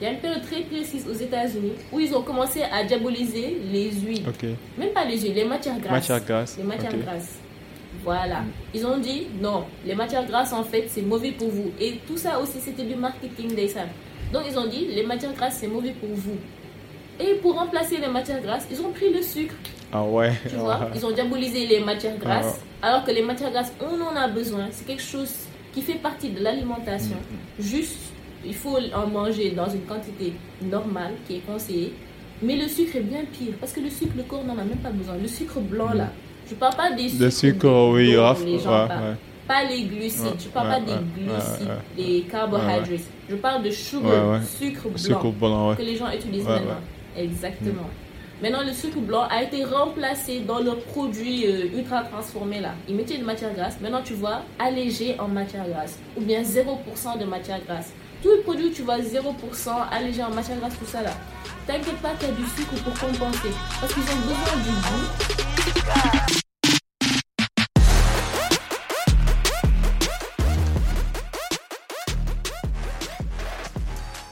Il y a une période très précise aux États-Unis où ils ont commencé à diaboliser les huiles. Même pas les huiles, les matières grasses. Matières grasses. Les matières grasses. Voilà. Ils ont dit non, les matières grasses en fait c'est mauvais pour vous. Et tout ça aussi c'était du marketing des salles. Donc ils ont dit les matières grasses c'est mauvais pour vous. Et pour remplacer les matières grasses, ils ont pris le sucre. Ah ouais. Tu vois, ils ont diabolisé les matières grasses. Ah. Alors que les matières grasses, on en a besoin. C'est quelque chose qui fait partie de l'alimentation. Mm, mm. Juste il faut en manger dans une quantité normale qui est conseillée. Mais le sucre est bien pire parce que le sucre, le corps n'en a même pas besoin. Le sucre blanc là, je parle pas des sucres. Le sucre, oui, les gens Pas les glucides, je parle pas des glucides, des carbohydrates. Je parle de sugar, sucre blanc, que les gens utilisent maintenant. Exactement. Maintenant, le sucre blanc a été remplacé dans le produit euh, ultra transformé là. Ils mettaient de matière grasse. Maintenant, tu vois, allégé en matière grasse. Ou bien 0% de matière grasse. Tous les produits, tu vois, 0%, allégé en matière grasse, tout ça là. T'inquiète pas qu'il y a du sucre pour compenser. Parce qu'ils ont besoin du goût.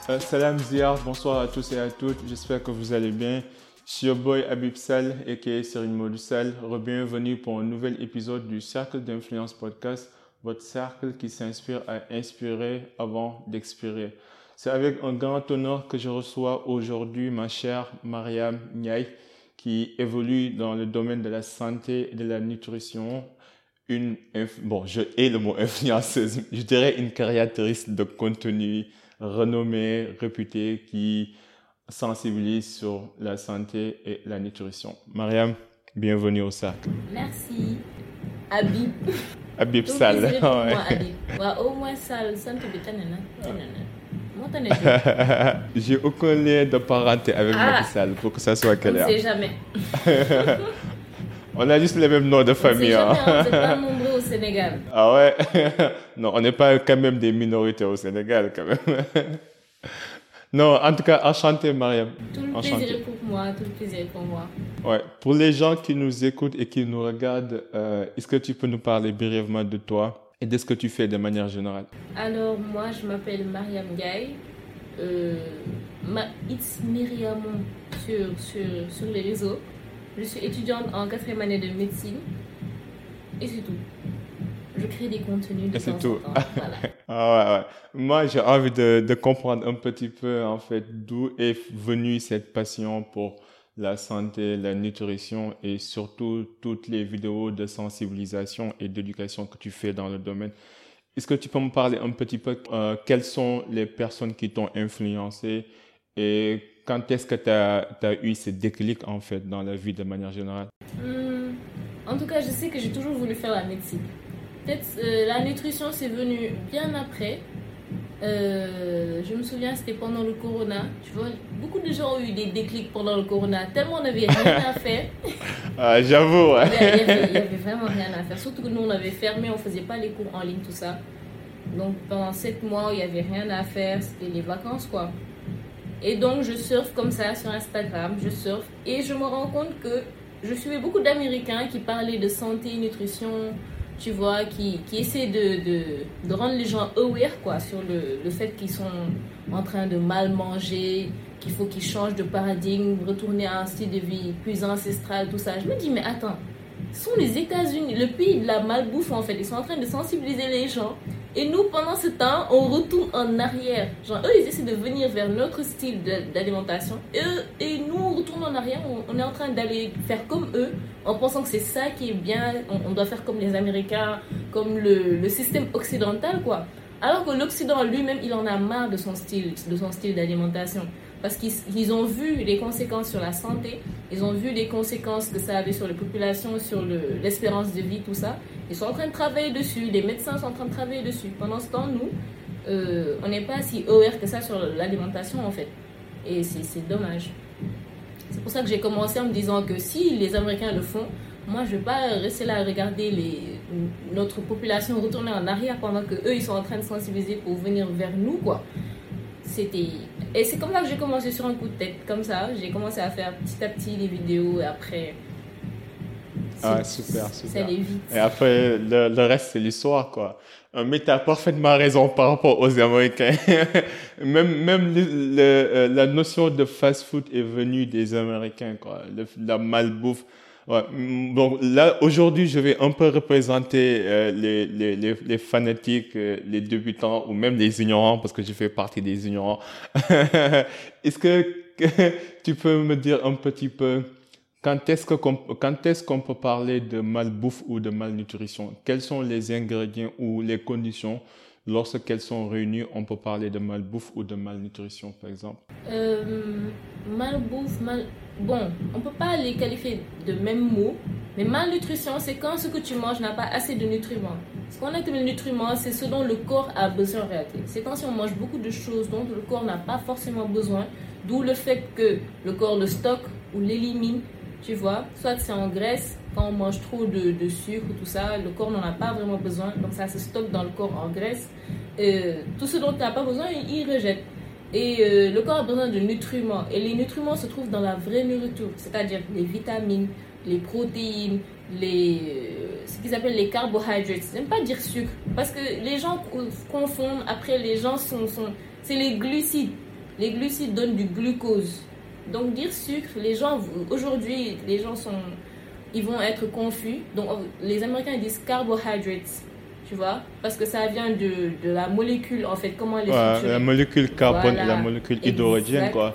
Euh, salam Ziyar, bonsoir à tous et à toutes, j'espère que vous allez bien. Suis your boy Abib Sal, a.k.a. Serine Modusal. Bienvenue pour un nouvel épisode du Cercle d'Influence Podcast votre cercle qui s'inspire à inspirer avant d'expirer. C'est avec un grand honneur que je reçois aujourd'hui ma chère Mariam Niaï, qui évolue dans le domaine de la santé et de la nutrition. Une, bon, je hais le mot influenceuse, je dirais une créatrice de contenu renommée, réputée, qui sensibilise sur la santé et la nutrition. Mariam, bienvenue au cercle. Merci. Habib. Habib Sall. au moins Sall, J'ai aucun lien de parenté avec ah. Sall pour que ça soit clair. On ne sait jamais. on a juste les mêmes noms de famille. On hein. n'est pas nombreux au Sénégal. Ah ouais? Non, on n'est pas quand même des minorités au Sénégal quand même. Non, en tout cas, enchanté, Mariam. Tout le plaisir pour moi, tout le plaisir pour moi. Ouais. Pour les gens qui nous écoutent et qui nous regardent, euh, est-ce que tu peux nous parler brièvement de toi et de ce que tu fais de manière générale? Alors, moi, je m'appelle Mariam Gaye. Euh, ma, it's Myriam sur, sur, sur les réseaux. Je suis étudiante en quatrième année de médecine. Et c'est tout je crée des contenus de c'est tout. ah ouais, Moi, j'ai envie de, de, comprendre un petit peu, en fait, d'où est venue cette passion pour la santé, la nutrition et surtout toutes les vidéos de sensibilisation et d'éducation que tu fais dans le domaine. Est-ce que tu peux me parler un petit peu, euh, quelles sont les personnes qui t'ont influencé et quand est-ce que tu as, as, eu ce déclic, en fait, dans la vie de manière générale? Hmm. En tout cas, je sais que j'ai toujours voulu faire la médecine. Peut-être euh, la nutrition, c'est venu bien après. Euh, je me souviens, c'était pendant le corona. Tu vois, beaucoup de gens ont eu des déclics pendant le corona, tellement on n'avait rien à faire. Ah, j'avoue, ouais. Il n'y avait, vraiment rien à faire. Surtout que nous, on avait fermé, on ne faisait pas les cours en ligne, tout ça. Donc pendant sept mois, il n'y avait rien à faire, c'était les vacances, quoi. Et donc, je surfe comme ça sur Instagram, je surfe. Et je me rends compte que je suivais beaucoup d'Américains qui parlaient de santé, nutrition, tu vois, qui, qui essaie de, de, de, rendre les gens aware quoi, sur le, le fait qu'ils sont en train de mal manger, qu'il faut qu'ils changent de paradigme, retourner à un style de vie plus ancestral, tout ça. Je me dis, mais attends, ce sont les États-Unis, le pays de la malbouffe en fait. Ils sont en train de sensibiliser les gens et nous, pendant ce temps, on retourne en arrière. Genre, eux, ils essaient de venir vers notre style d'alimentation. Et, et nous, on retourne en arrière. On, est en train d'aller faire comme eux, en pensant que c'est ça qui est bien. On, doit faire comme les Américains, comme le, le système occidental, quoi. Alors que l'Occident lui-même, il en a marre de son style, de son style d'alimentation parce qu'ils ont vu les conséquences sur la santé, ils ont vu les conséquences que ça avait sur les populations, sur l'espérance de vie, tout ça. Ils sont en train de travailler dessus, les médecins sont en train de travailler dessus. Pendant ce temps, nous, euh, on n'est pas si aware que ça sur l'alimentation en fait. Et c'est dommage. C'est pour ça que j'ai commencé en me disant que si les Américains le font, moi je ne vais pas rester là à regarder notre population retourner en arrière pendant que eux ils sont en train de sensibiliser pour venir vers nous quoi. C'était et c'est comme ça que j'ai commencé sur un coup de tête, comme ça. J'ai commencé à faire petit à petit des vidéos et après, Ah, super, super. Ça allait vite. Et après, le, le reste, c'est l'histoire, quoi. Mais tu as parfaitement raison par rapport aux Américains. même même le, le, euh, la notion de fast-food est venue des Américains, quoi. La malbouffe. Ouais. Mm, Donc là, aujourd'hui, je vais un peu représenter euh, les, les, les, les fanatiques, euh, les débutants ou même les ignorants, parce que je fais partie des ignorants. Est-ce que, tu peux me dire un petit peu quand est-ce qu'on- quand est-ce qu'on peut parler de malbouffe ou de malnutrition? Quels sont les ingrédients ou les conditions lorsqu'elles sont réunies, on peut parler de malbouffe ou de malnutrition, par exemple? Euh, malbouffe, mal... Bon, on peut pas les qualifier de même mot, mais malnutrition, c'est quand ce que tu manges n'a pas assez de nutriments. Ce qu'on appelle nutriments, c'est ce dont le corps a besoin en réalité. C'est quand si on mange beaucoup de choses dont le corps n'a pas forcément besoin, d'où le fait que le corps le stocke ou l'élimine, tu vois. Soit c'est en graisse, quand on mange trop de, sucre ou tout ça, le corps n'en a pas vraiment besoin, donc ça se stocke dans le corps en graisse. Euh, tout ce dont il n'a pas besoin, il, rejette. Et euh, le corps a besoin de nutriments. Et les nutriments se trouvent dans la vraie nourriture, c'est-à-dire les vitamines, les protéines, les, euh, ce qu'ils appellent les carbohydrates. J'aime pas dire sucre, parce que les gens confondent. Après, les gens sont. sont c'est les glucides. Les glucides donnent du glucose. Donc, dire sucre, les gens, aujourd'hui, les gens sont. Ils vont être confus. Donc, les Américains disent carbohydrates tu vois, parce que ça vient de, de la molécule, en fait, comment est Ouais, la molécule carbone Voilà. et la molécule hydrogène, quoi.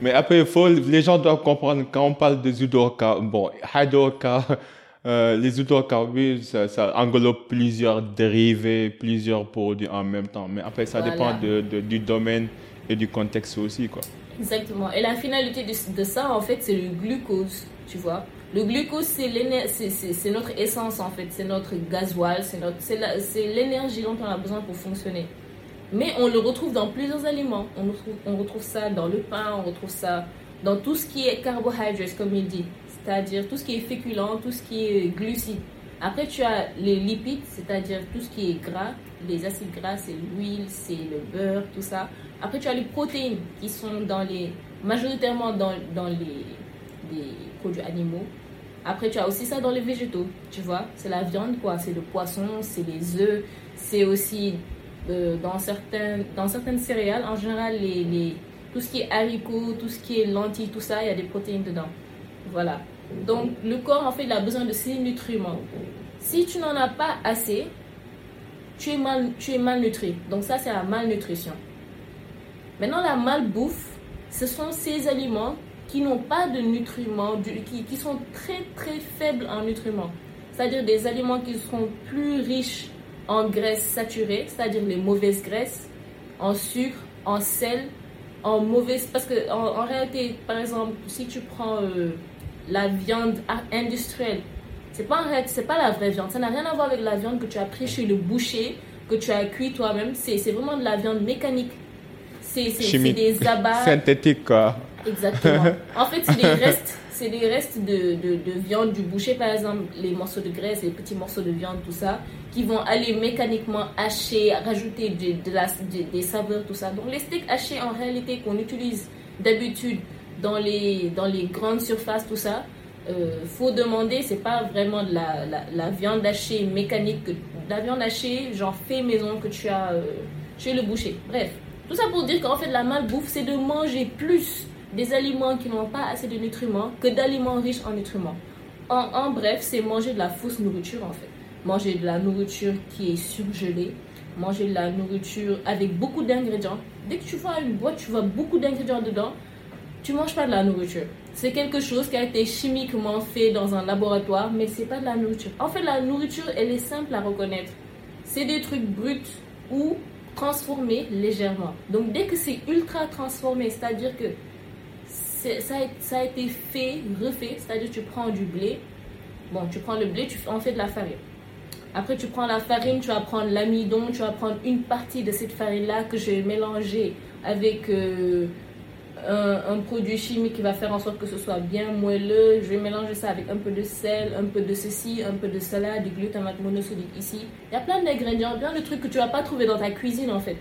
Mais après, il faut, les gens doivent comprendre quand on parle des hydrocarbures, bon, hydrocarbures, euh, les hydrocarbures, ça, ça englobe plusieurs dérivés, plusieurs produits en même temps. Mais après, ça Voilà. dépend de, de- du domaine et du contexte aussi, quoi. Exactement. Et la finalité de, de ça, en fait, c'est le glucose, tu vois. Le glucose, c'est notre essence, en fait. C'est notre gasoil, c'est l'énergie dont on a besoin pour fonctionner. Mais on le retrouve dans plusieurs aliments. On retrouve, on retrouve ça dans le pain, on retrouve ça dans tout ce qui est carbohydrates, comme il dit. C'est-à-dire tout ce qui est féculent, tout ce qui est glucides. Après, tu as les lipides, c'est-à-dire tout ce qui est gras. Les acides gras, c'est l'huile, c'est le beurre, tout ça. Après, tu as les protéines qui sont dans les, majoritairement dans, dans les, les produits animaux. Après, tu as aussi ça dans les végétaux, tu vois. C'est la viande, quoi. C'est le poisson, c'est les œufs. C'est aussi euh, dans, certains, dans certaines céréales, en général, les, les, tout ce qui est haricots, tout ce qui est lentilles, tout ça, il y a des protéines dedans. Voilà. Donc, le corps, en fait, il a besoin de ces nutriments. Si tu n'en as pas assez, tu es, mal, tu es malnutri. Donc, ça, c'est la malnutrition. Maintenant, la malbouffe, ce sont ces aliments qui n'ont pas de nutriments, qui, sont très très faibles en nutriments. C'est-à-dire des aliments qui seront plus riches en graisses saturées, c'est-à-dire les mauvaises graisses, en sucre, en sel, en mauvaise... Parce que en, réalité, par exemple, si tu prends euh, la viande industrielle, c'est pas, en réalité- pas la vraie viande. Ça n'a rien à voir avec la viande que tu as pris chez le boucher, que tu as cuit toi-même. C'est vraiment de la viande mécanique. C'est des abats. Synthétique, quoi. Exactement. En fait, c'est des restes, c'est des restes de, de, de viande du boucher, par exemple, les morceaux de graisse, les petits morceaux de viande, tout ça, qui vont aller mécaniquement hacher, rajouter de, la, des saveurs, tout ça. Donc, les steaks hachés, en réalité, qu'on utilise d'habitude dans les, dans les grandes surfaces, tout ça, euh, faut demander, c'est pas vraiment de la, la, la viande hachée mécanique, que, de la viande hachée, genre fait maison que tu as euh, chez le boucher. Bref, tout ça pour dire qu'en fait, la malbouffe, c'est de manger plus des aliments qui n'ont pas assez de nutriments que d'aliments riches en nutriments. En, en bref, c'est manger de la fausse nourriture en fait. Manger de la nourriture qui est surgelée, manger de la nourriture avec beaucoup d'ingrédients. Dès que tu vois une boîte, tu vois beaucoup d'ingrédients dedans, tu manges pas de la nourriture. C'est quelque chose qui a été chimiquement fait dans un laboratoire, mais c'est pas de la nourriture. En fait, la nourriture, elle est simple à reconnaître. C'est des trucs bruts ou transformés légèrement. Donc, dès que c'est ultra transformé, c'est-à-dire que ça, a, été fait, refait, c'est-à-dire tu prends du blé, bon, tu prends le blé, tu en fais de la farine. Après, tu prends la farine, tu vas prendre l'amidon, tu vas prendre une partie de cette farine-là que je vais avec euh, un, produit chimique qui va faire en sorte que ce soit bien moelleux. Je vais mélanger ça avec un peu de sel, un peu de ceci, un peu de cela, du glutamate monosodique ici. Il y a plein d'ingrédients, plein de trucs que tu vas pas trouver dans ta cuisine en fait.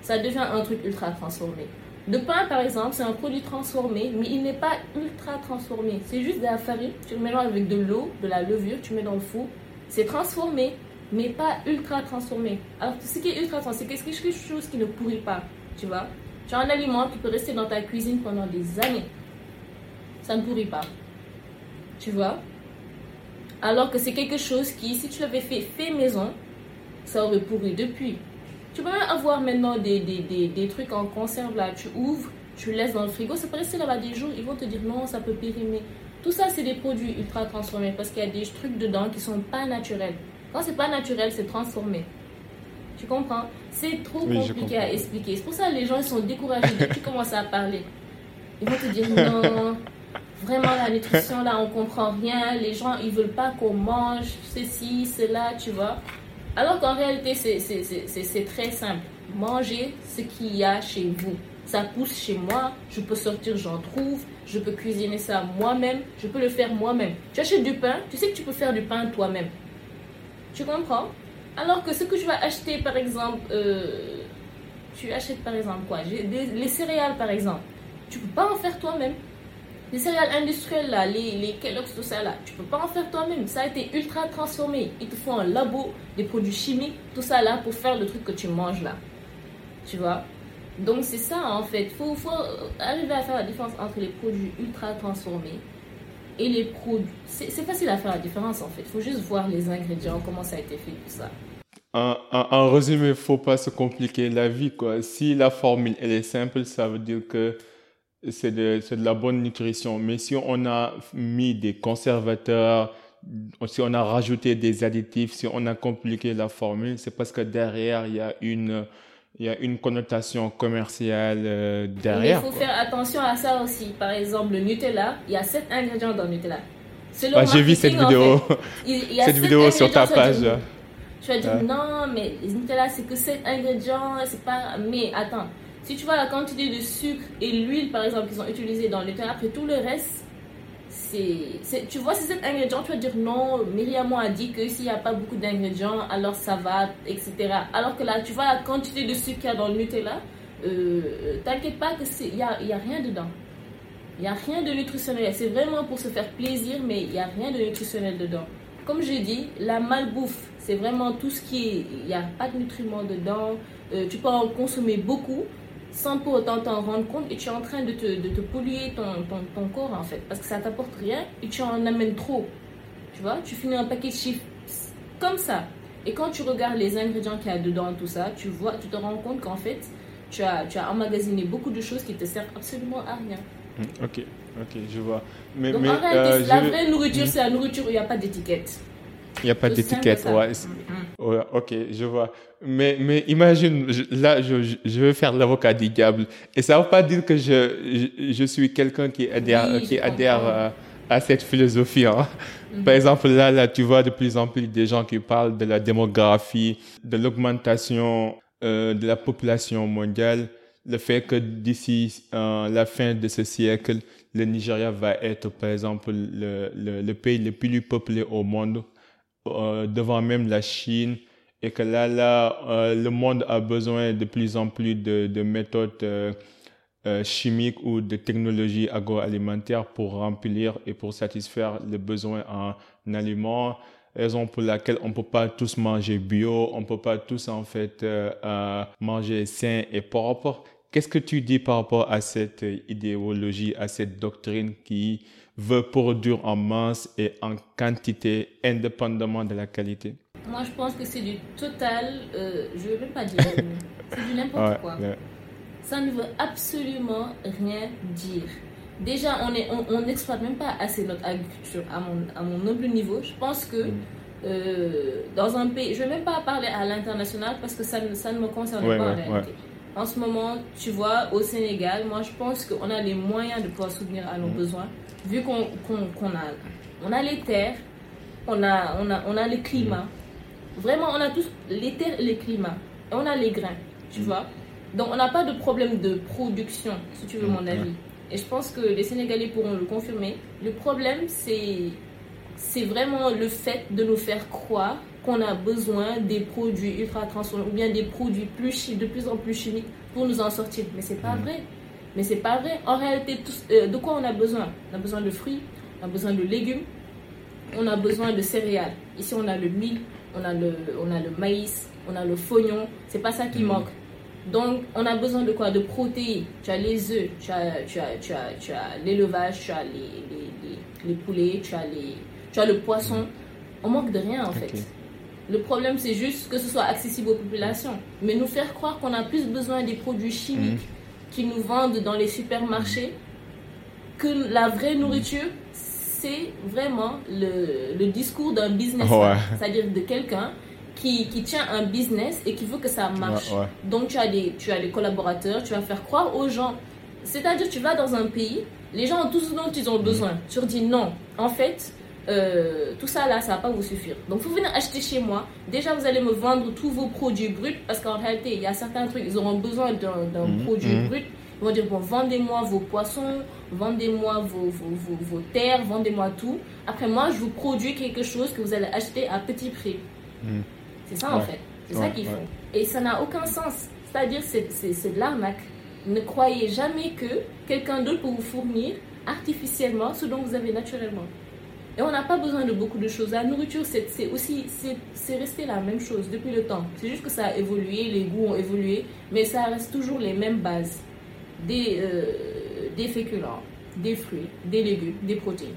Ça devient un truc ultra transformé. Le pain, par exemple, c'est un produit transformé, mais il n'est pas ultra transformé. C'est juste de la farine, tu le mélanges avec de l'eau, de la levure, tu mets dans le four. C'est transformé, mais pas ultra transformé. Alors, ce qui est ultra transformé, c'est quelque chose qui ne pourrit pas, tu vois. Tu as un aliment qui peut rester dans ta cuisine pendant des années. Ça ne pourrit pas. Tu vois? Alors que c'est quelque chose qui, si tu l'avais fait fait maison, ça aurait pourri depuis. Tu peux même avoir maintenant des, des, des, trucs en conserve là. Tu ouvres, tu laisses dans le frigo, ça peut rester là-bas des jours. Ils vont te dire non, ça peut périmer. Tout ça, c'est des produits ultra transformés parce qu'il y a des trucs dedans qui sont pas naturels. Quand c'est pas naturel, c'est transformé. Tu comprends? C'est trop compliqué à expliquer. C'est pour ça que les gens ils sont découragés dès que tu commences à parler. Ils vont te dire non, vraiment la nutrition là, on comprend rien. Les gens ils veulent pas qu'on mange ceci, cela, tu vois. Alors qu'en réalité, c'est très simple. Mangez ce qu'il y a chez vous. Ça pousse chez moi, je peux sortir, j'en trouve, je peux cuisiner ça moi-même, je peux le faire moi-même. Tu achètes du pain, tu sais que tu peux faire du pain toi-même. Tu comprends? Alors que ce que tu vas acheter, par exemple, euh, tu achètes par exemple quoi? Les céréales, par exemple. Tu peux pas en faire toi-même. Les céréales industrielles, là, les, les Kellogg's, tout ça, là, tu peux pas en faire toi-même. Ça a été ultra transformé. Il te faut un labo, des produits chimiques, tout ça, là, pour faire le truc que tu manges, là. Tu vois? Donc, c'est ça, en fait. Il faut, faut arriver à faire la différence entre les produits ultra transformés et les produits. C'est facile à faire la différence, en fait. Il faut juste voir les ingrédients, comment ça a été fait, tout ça. En, résumé, il ne faut pas se compliquer la vie, quoi. Si la formule, elle est simple, ça veut dire que c'est de, de, la bonne nutrition. Mais si on a mis des conservateurs, si on a rajouté des additifs, si on a compliqué la formule, c'est parce que derrière, il y a une, il y a une connotation commerciale euh, derrière. il faut faire attention à ça aussi. Par exemple, le Nutella, il y a sept ingrédients dans le Nutella. Ah, J'ai vu cette vidéo, il, y a cette vidéo sur ta page. Tu vas dire, non, mais Nutella, c'est que sept ingrédients, c'est pas. Mais attends, si tu vois la quantité de sucre et l'huile, par exemple, qu'ils ont utilisé dans le thé, après tout le reste, c'est, tu vois, c'est cet ingrédient, tu vas dire non, Myriam a dit que s'il n'y a pas beaucoup d'ingrédients, alors ça va, etc. Alors que là, tu vois la quantité de sucre qu'il y a dans le Nutella, euh, t'inquiète pas qu'il n'y a, y a rien dedans. Il n'y a rien de nutritionnel. C'est vraiment pour se faire plaisir, mais il n'y a rien de nutritionnel dedans. Comme je dis, la malbouffe, c'est vraiment tout ce qui. Il n'y a pas de nutriments dedans. Euh, tu peux en consommer beaucoup, sans pour autant t'en rendre compte et tu es en train de te, de te polluer ton, ton, ton, corps en fait parce que ça t'apporte rien et tu en amènes trop. Tu vois, tu finis un paquet de chiffres comme ça. Et quand tu regardes les ingrédients qu'il y a dedans, tout ça, tu vois, tu te rends compte qu'en fait, tu as, tu as emmagasiné beaucoup de choses qui te servent absolument à rien. Ok, ok, je vois. Mais, Donc en réalité, euh, la vraie nourriture, hmm. c'est la nourriture où il n'y a pas d'étiquette. Il n'y a pas d'étiquette, ouais. Ouais. Ok, je vois. Mais, mais imagine, là, je, je veux faire l'avocat du diable. Et ça ne veut pas dire que je, je, suis quelqu'un qui adhère, qui adhère à, cette philosophie. Hein. Mm-hmm. Par exemple, là, là, tu vois de plus en plus des gens qui parlent de la démographie, de l'augmentation euh, de la population mondiale, le fait que d'ici euh, la fin de ce siècle, le Nigeria va être, par exemple, le, le, le pays le plus peuplé au monde euh, devant même la Chine et que là, là euh, le monde a besoin de plus en plus de, de méthodes euh, chimiques ou de technologies agroalimentaires pour remplir et pour satisfaire les besoins en aliments raison pour laquelle on peut pas tous manger bio, on peut pas tous en fait manger sain et propre. Qu'est-ce que tu dis par rapport à cette idéologie, à cette doctrine qui veut produire en masse et en quantité indépendamment de la qualité Moi, je pense que c'est du total, euh, je ne veux même pas dire, c'est du n'importe quoi. Ça ne veut absolument rien dire. Déjà, on n'exploite on, même pas assez notre agriculture à mon, à mon noble niveau. Je pense que mm. euh, dans un pays, je ne vais même pas parler à l'international parce que ça, ça ne me concerne pas en réalité. En ce moment, tu vois, au Sénégal, moi je pense qu'on a les moyens de pouvoir soutenir à nos mm. besoins vu qu'on a, on a les terres, on a, on a, on a les climats. Vraiment, on a tous les terres et les climats. Et on a les grains, tu mm. vois. Donc, on n'a pas de problème de production, si tu veux mon mm. avis. Et je pense que les Sénégalais pourront le confirmer. Le problème, c'est vraiment le fait de nous faire croire qu'on a besoin des produits ultra transformés ou bien des produits plus de plus en plus chimiques pour nous en sortir. Mais c'est pas mm. vrai. Mais c'est pas vrai. En réalité, euh, de quoi on a besoin? On a besoin de fruits, on a besoin de légumes, on a besoin de céréales. Ici, on a le mil, on a le, on a le maïs, on a le fognon. C'est pas ça qui mm. manque. Donc, on a besoin de quoi? De protéines. Tu as les œufs, tu as, tu as, tu as, tu as l'élevage, tu as les, les, les, poulets, tu as, les, tu as le poisson. On manque de rien en fait. Le problème, c'est juste que ce soit accessible aux populations. Mais nous faire croire qu'on a plus besoin des produits chimiques mm. Qui nous vendent dans les supermarchés que la vraie nourriture, c'est vraiment le, le discours d'un business, c'est-à-dire de quelqu'un qui, qui, tient un business et qui veut que ça marche. Donc tu as, des, tu as des collaborateurs, tu vas faire croire aux gens. C'est-à-dire tu vas dans un pays, les gens ont tout ce dont ils ont besoin. Tu leur dis non. En fait, euh, tout ça là, ça va pas vous suffire. Donc, vous venez acheter chez moi. Déjà, vous allez me vendre tous vos produits bruts parce qu'en réalité, il y a certains trucs, ils auront besoin d'un mhm. produit mhm. brut. Ils vont dire bon, vendez-moi vos poissons, vendez-moi vos, vos, vos, terres, vendez-moi tout. Après, moi, je vous produis quelque chose que vous allez acheter à petit prix. Mhm. C'est ça en fait. C'est ça qu'ils font. Et ça n'a aucun sens. C'est-à-dire, c'est de l'arnaque. Ne croyez jamais que quelqu'un d'autre peut vous fournir artificiellement ce dont vous avez naturellement. Et on n'a pas besoin de beaucoup de choses. La nourriture, c'est aussi, c'est resté la même chose depuis le temps. C'est juste que ça a évolué, les goûts ont évolué, mais ça reste toujours les mêmes bases. Des, euh, des féculents, des fruits, des légumes, des protéines.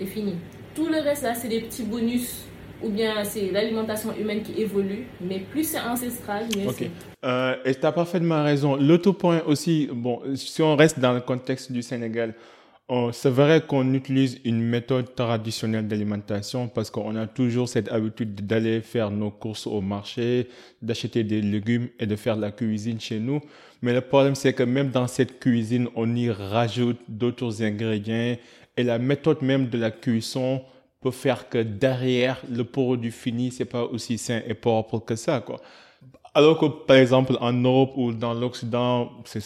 C'est fini. Tout le reste là, c'est des petits bonus ou bien c'est l'alimentation humaine qui évolue, mais plus c'est ancestral, mieux c'est. Euh, et tu as parfaitement raison. L'autre point aussi, bon, si on reste dans le contexte du Sénégal, c'est vrai qu'on utilise une méthode traditionnelle d'alimentation parce qu'on a toujours cette habitude d'aller faire nos courses au marché, d'acheter des légumes et de faire la cuisine chez nous. Mais le problème, c'est que même dans cette cuisine, on y rajoute d'autres ingrédients et la méthode même de la cuisson peut faire que derrière le produit fini, c'est pas aussi sain et propre que ça, quoi. Alors que, par exemple, en Europe ou dans l'Occident, c'est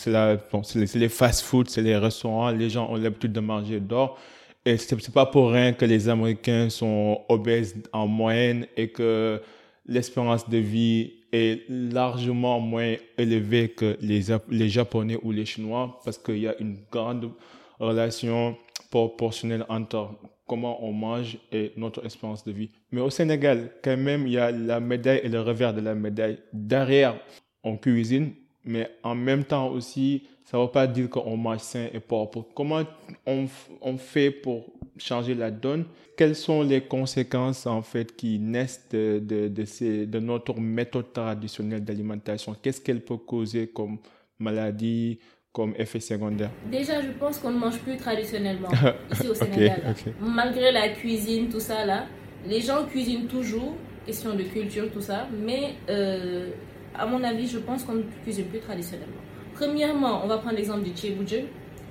bon, les, les fast-food, c'est les restaurants, les gens ont l'habitude de manger dehors. Et c'est pas pour rien que les Américains sont obèses en moyenne et que l'espérance de vie est largement moins élevée que les, les Japonais ou les Chinois parce qu'il y a une grande relation proportionnelle entre comment on mange et notre espérance de vie. Mais au Sénégal, quand même, il y a la médaille et le revers de la médaille. Derrière, on cuisine, mais en même temps aussi, ça ne veut pas dire qu'on mange sain et propre. Comment on, on, fait pour changer la donne? Quelles sont les conséquences en fait qui naissent de, de, de, ces, de notre méthode traditionnelle d'alimentation? Qu'est-ce qu'elle peut causer comme maladie, comme effet secondaire? Déjà, je pense qu'on ne mange plus traditionnellement ici au Sénégal. Malgré la cuisine, tout ça là, les gens cuisinent toujours, question de culture, tout ça, mais euh, à mon avis, je pense qu'on ne cuisine plus traditionnellement. Premièrement, on va prendre l'exemple du Tchéboujon.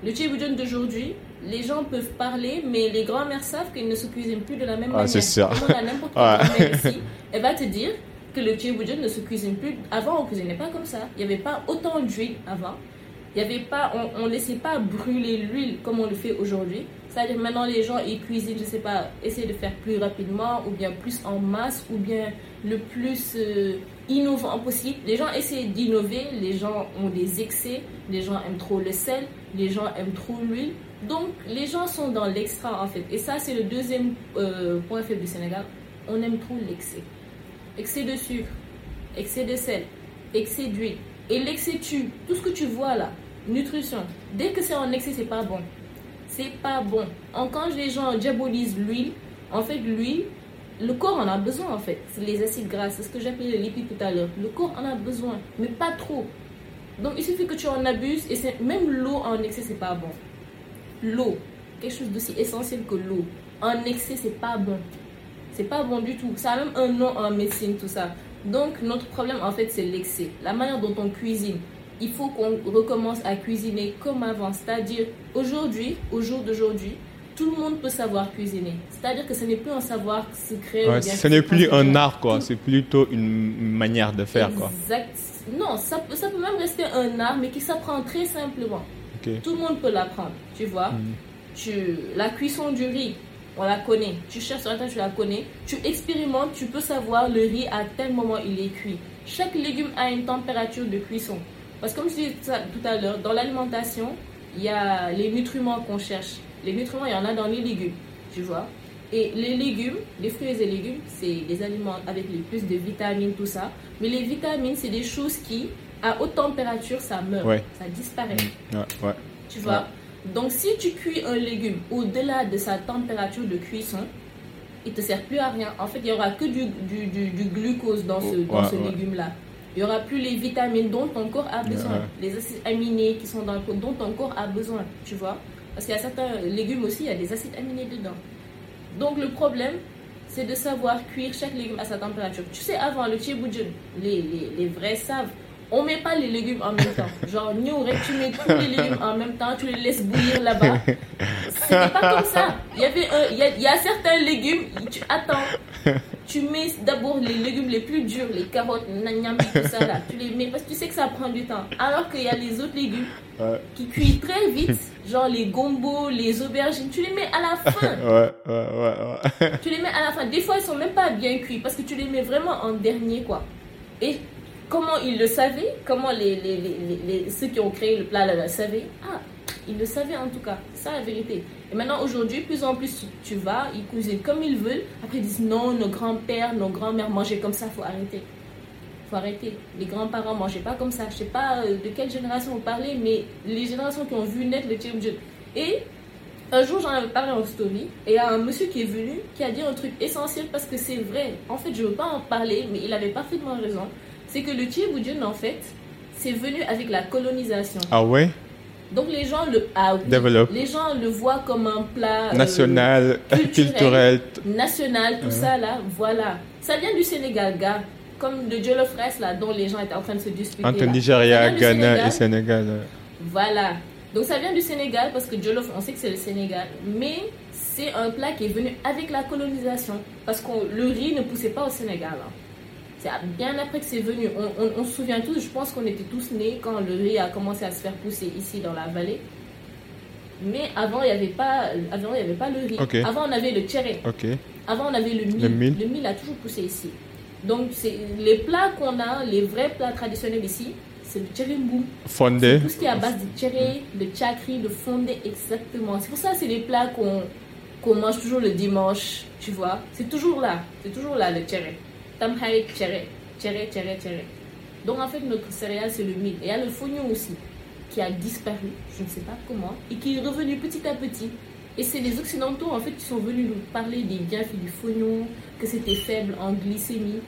Le Tchéboujon d'aujourd'hui, les gens peuvent parler, mais les grands-mères savent qu'ils ne se cuisinent plus de la même ah, manière. C'est n'importe ici, elle va te dire que le Tchéboujon ne se cuisine plus. Avant, on ne cuisinait pas comme ça. Il n'y avait pas autant d'huile avant. Il y avait pas, on ne laissait pas brûler l'huile comme on le fait aujourd'hui. C'est-à-dire maintenant les gens ils cuisinent, je sais pas, essayer de faire plus rapidement ou bien plus en masse ou bien le plus euh, innovant possible. Les gens essaient d'innover, les gens ont des excès, les gens aiment trop le sel, les gens aiment trop l'huile. Donc les gens sont dans l'extra en fait. Et ça c'est le deuxième euh, point faible du Sénégal. On aime trop l'excès. Excès de sucre, excès de sel, excès d'huile. Et l'excès tue. Tout ce que tu vois là, Nutrition. Dès que c'est en excès, c'est pas bon. C'est pas bon. quand les gens diabolisent l'huile, en fait, l'huile, le corps en a besoin en fait. C'est les acides gras, c'est ce que j'appelais les lipides tout à l'heure. Le corps en a besoin, mais pas trop. Donc il suffit que tu en abuses et c'est même l'eau en excès c'est pas bon. L'eau, quelque chose d'aussi essentiel que l'eau. En excès c'est pas bon. C'est pas bon du tout. Ça a même un nom en médecine tout ça. Donc notre problème en fait c'est l'excès. La manière dont on cuisine, il faut qu'on recommence à cuisiner comme avant. C'est-à-dire, aujourd'hui, au jour d'aujourd'hui, tout le monde peut savoir cuisiner. C'est-à-dire que ce n'est plus un savoir secret. Ouais, ce n'est plus un art, quoi. C'est plutôt une manière de faire, quoi. Exact. Non, ça peut, ça peut même rester un art, mais qui s'apprend très simplement. Tout le monde peut l'apprendre, tu vois. Mhm. Tu, la cuisson du riz, on la connaît. Tu cherches sur Internet, tu la connais. Tu expérimentes, tu peux savoir le riz à tel moment il est cuit. Chaque légume a une température de cuisson. Parce que comme je disais tout à l'heure, dans l'alimentation, il y a les nutriments qu'on cherche. Les nutriments, il y en a dans les légumes, tu vois. Et les légumes, les fruits et légumes, c'est des aliments avec les plus de vitamines, tout ça. Mais les vitamines, c'est des choses qui, à haute température, ça meurt, ça disparaît. Mm. Ouais, Tu vois Donc, si tu cuis un légume au-delà de sa température de cuisson, il ne te sert plus à rien. En fait, il n'y aura que du, du, du, glucose dans ce, dans ce légume-là. Il n'y aura plus les vitamines dont ton corps a besoin, les acides aminés qui sont dans le corps, dont ton corps a besoin, tu vois. Parce qu'il y a certains légumes aussi, il y a des acides aminés dedans. Donc le problème, c'est de savoir cuire chaque légume à sa température. Tu sais, avant le tchéboujen, les, les, les vrais savent, on met pas les légumes en même temps. Genre, nous, tu mets tous les légumes en même temps, tu les laisses bouillir là-bas. C'était pas comme ça. Il y avait il, y a, il y a certains légumes, tu attends. Tu mets d'abord les légumes les plus durs, les carottes, tout ça là. Tu les mets parce que tu sais que ça prend du temps. Alors qu'il y a les autres légumes qui cuisent très vite, genre les gombos, les aubergines, tu les mets à la fin. Ouais, ouais. Tu les mets à la fin. Des fois, ils sont même pas bien cuits parce que tu les mets vraiment en dernier, quoi. Et comment ils le savaient Comment les, les, les, ceux qui ont créé le plat le savaient Ah, ils le savaient en tout cas. C'est la vérité. Et maintenant, aujourd'hui, plus en plus, tu, vas, ils cuisinent comme ils veulent. Après, ils disent non, nos grands-pères, nos grands-mères mangeaient comme ça, faut arrêter. faut arrêter. Les grands-parents mangeaient pas comme ça. Je sais pas euh, de quelle génération vous parlez, mais les générations qui ont vu naître le tchibjut. Et un jour, j'en avais parlé en story, et il y a un monsieur qui est venu qui a dit un truc essentiel parce que c'est vrai. En fait, je veux pas en parler, mais il avait parfaitement raison. C'est que le tchibjut, en fait, c'est venu avec la colonisation. Ah ouais? Donc les gens le ah les gens le voient comme un plat euh, national, culturel, national, tout ça là, voilà. Ça vient du Sénégal, gars, comme le jollof rice là dont les gens étaient en train de se disputer. Entre Nigeria, Ghana et Sénégal. Voilà. Donc ça vient du Sénégal parce que jollof, on sait que c'est le Sénégal, mais c'est un plat qui est venu avec la colonisation parce que le riz ne poussait pas au Sénégal. Hein. C'est bien après que c'est venu. On, se souvient tous, je pense qu'on était tous nés quand le riz a commencé à se faire pousser ici dans la vallée. Mais avant, il n'y avait, pas, avant, avait pas le riz. Avant, on avait le tchéré. Avant, on avait le mil. le mil. a toujours poussé ici. Donc, les plats qu'on a, les vrais plats traditionnels ici, c'est le tchérimboum. Fondé. Tout ce qui est à base de tchéré, de tchakri, de fondé, exactement. C'est pour ça que c'est les plats qu'on mange toujours le dimanche, tu vois. C'est toujours là. C'est toujours là, le tchéré. Donc en fait, notre céréale, c'est le mil. Et il y a le fognon aussi, qui a disparu, je ne sais pas comment, et qui est revenu petit à petit. Et c'est les Occidentaux, en fait, qui sont venus nous parler des bienfaits du fognon, que c'était faible en glycémie,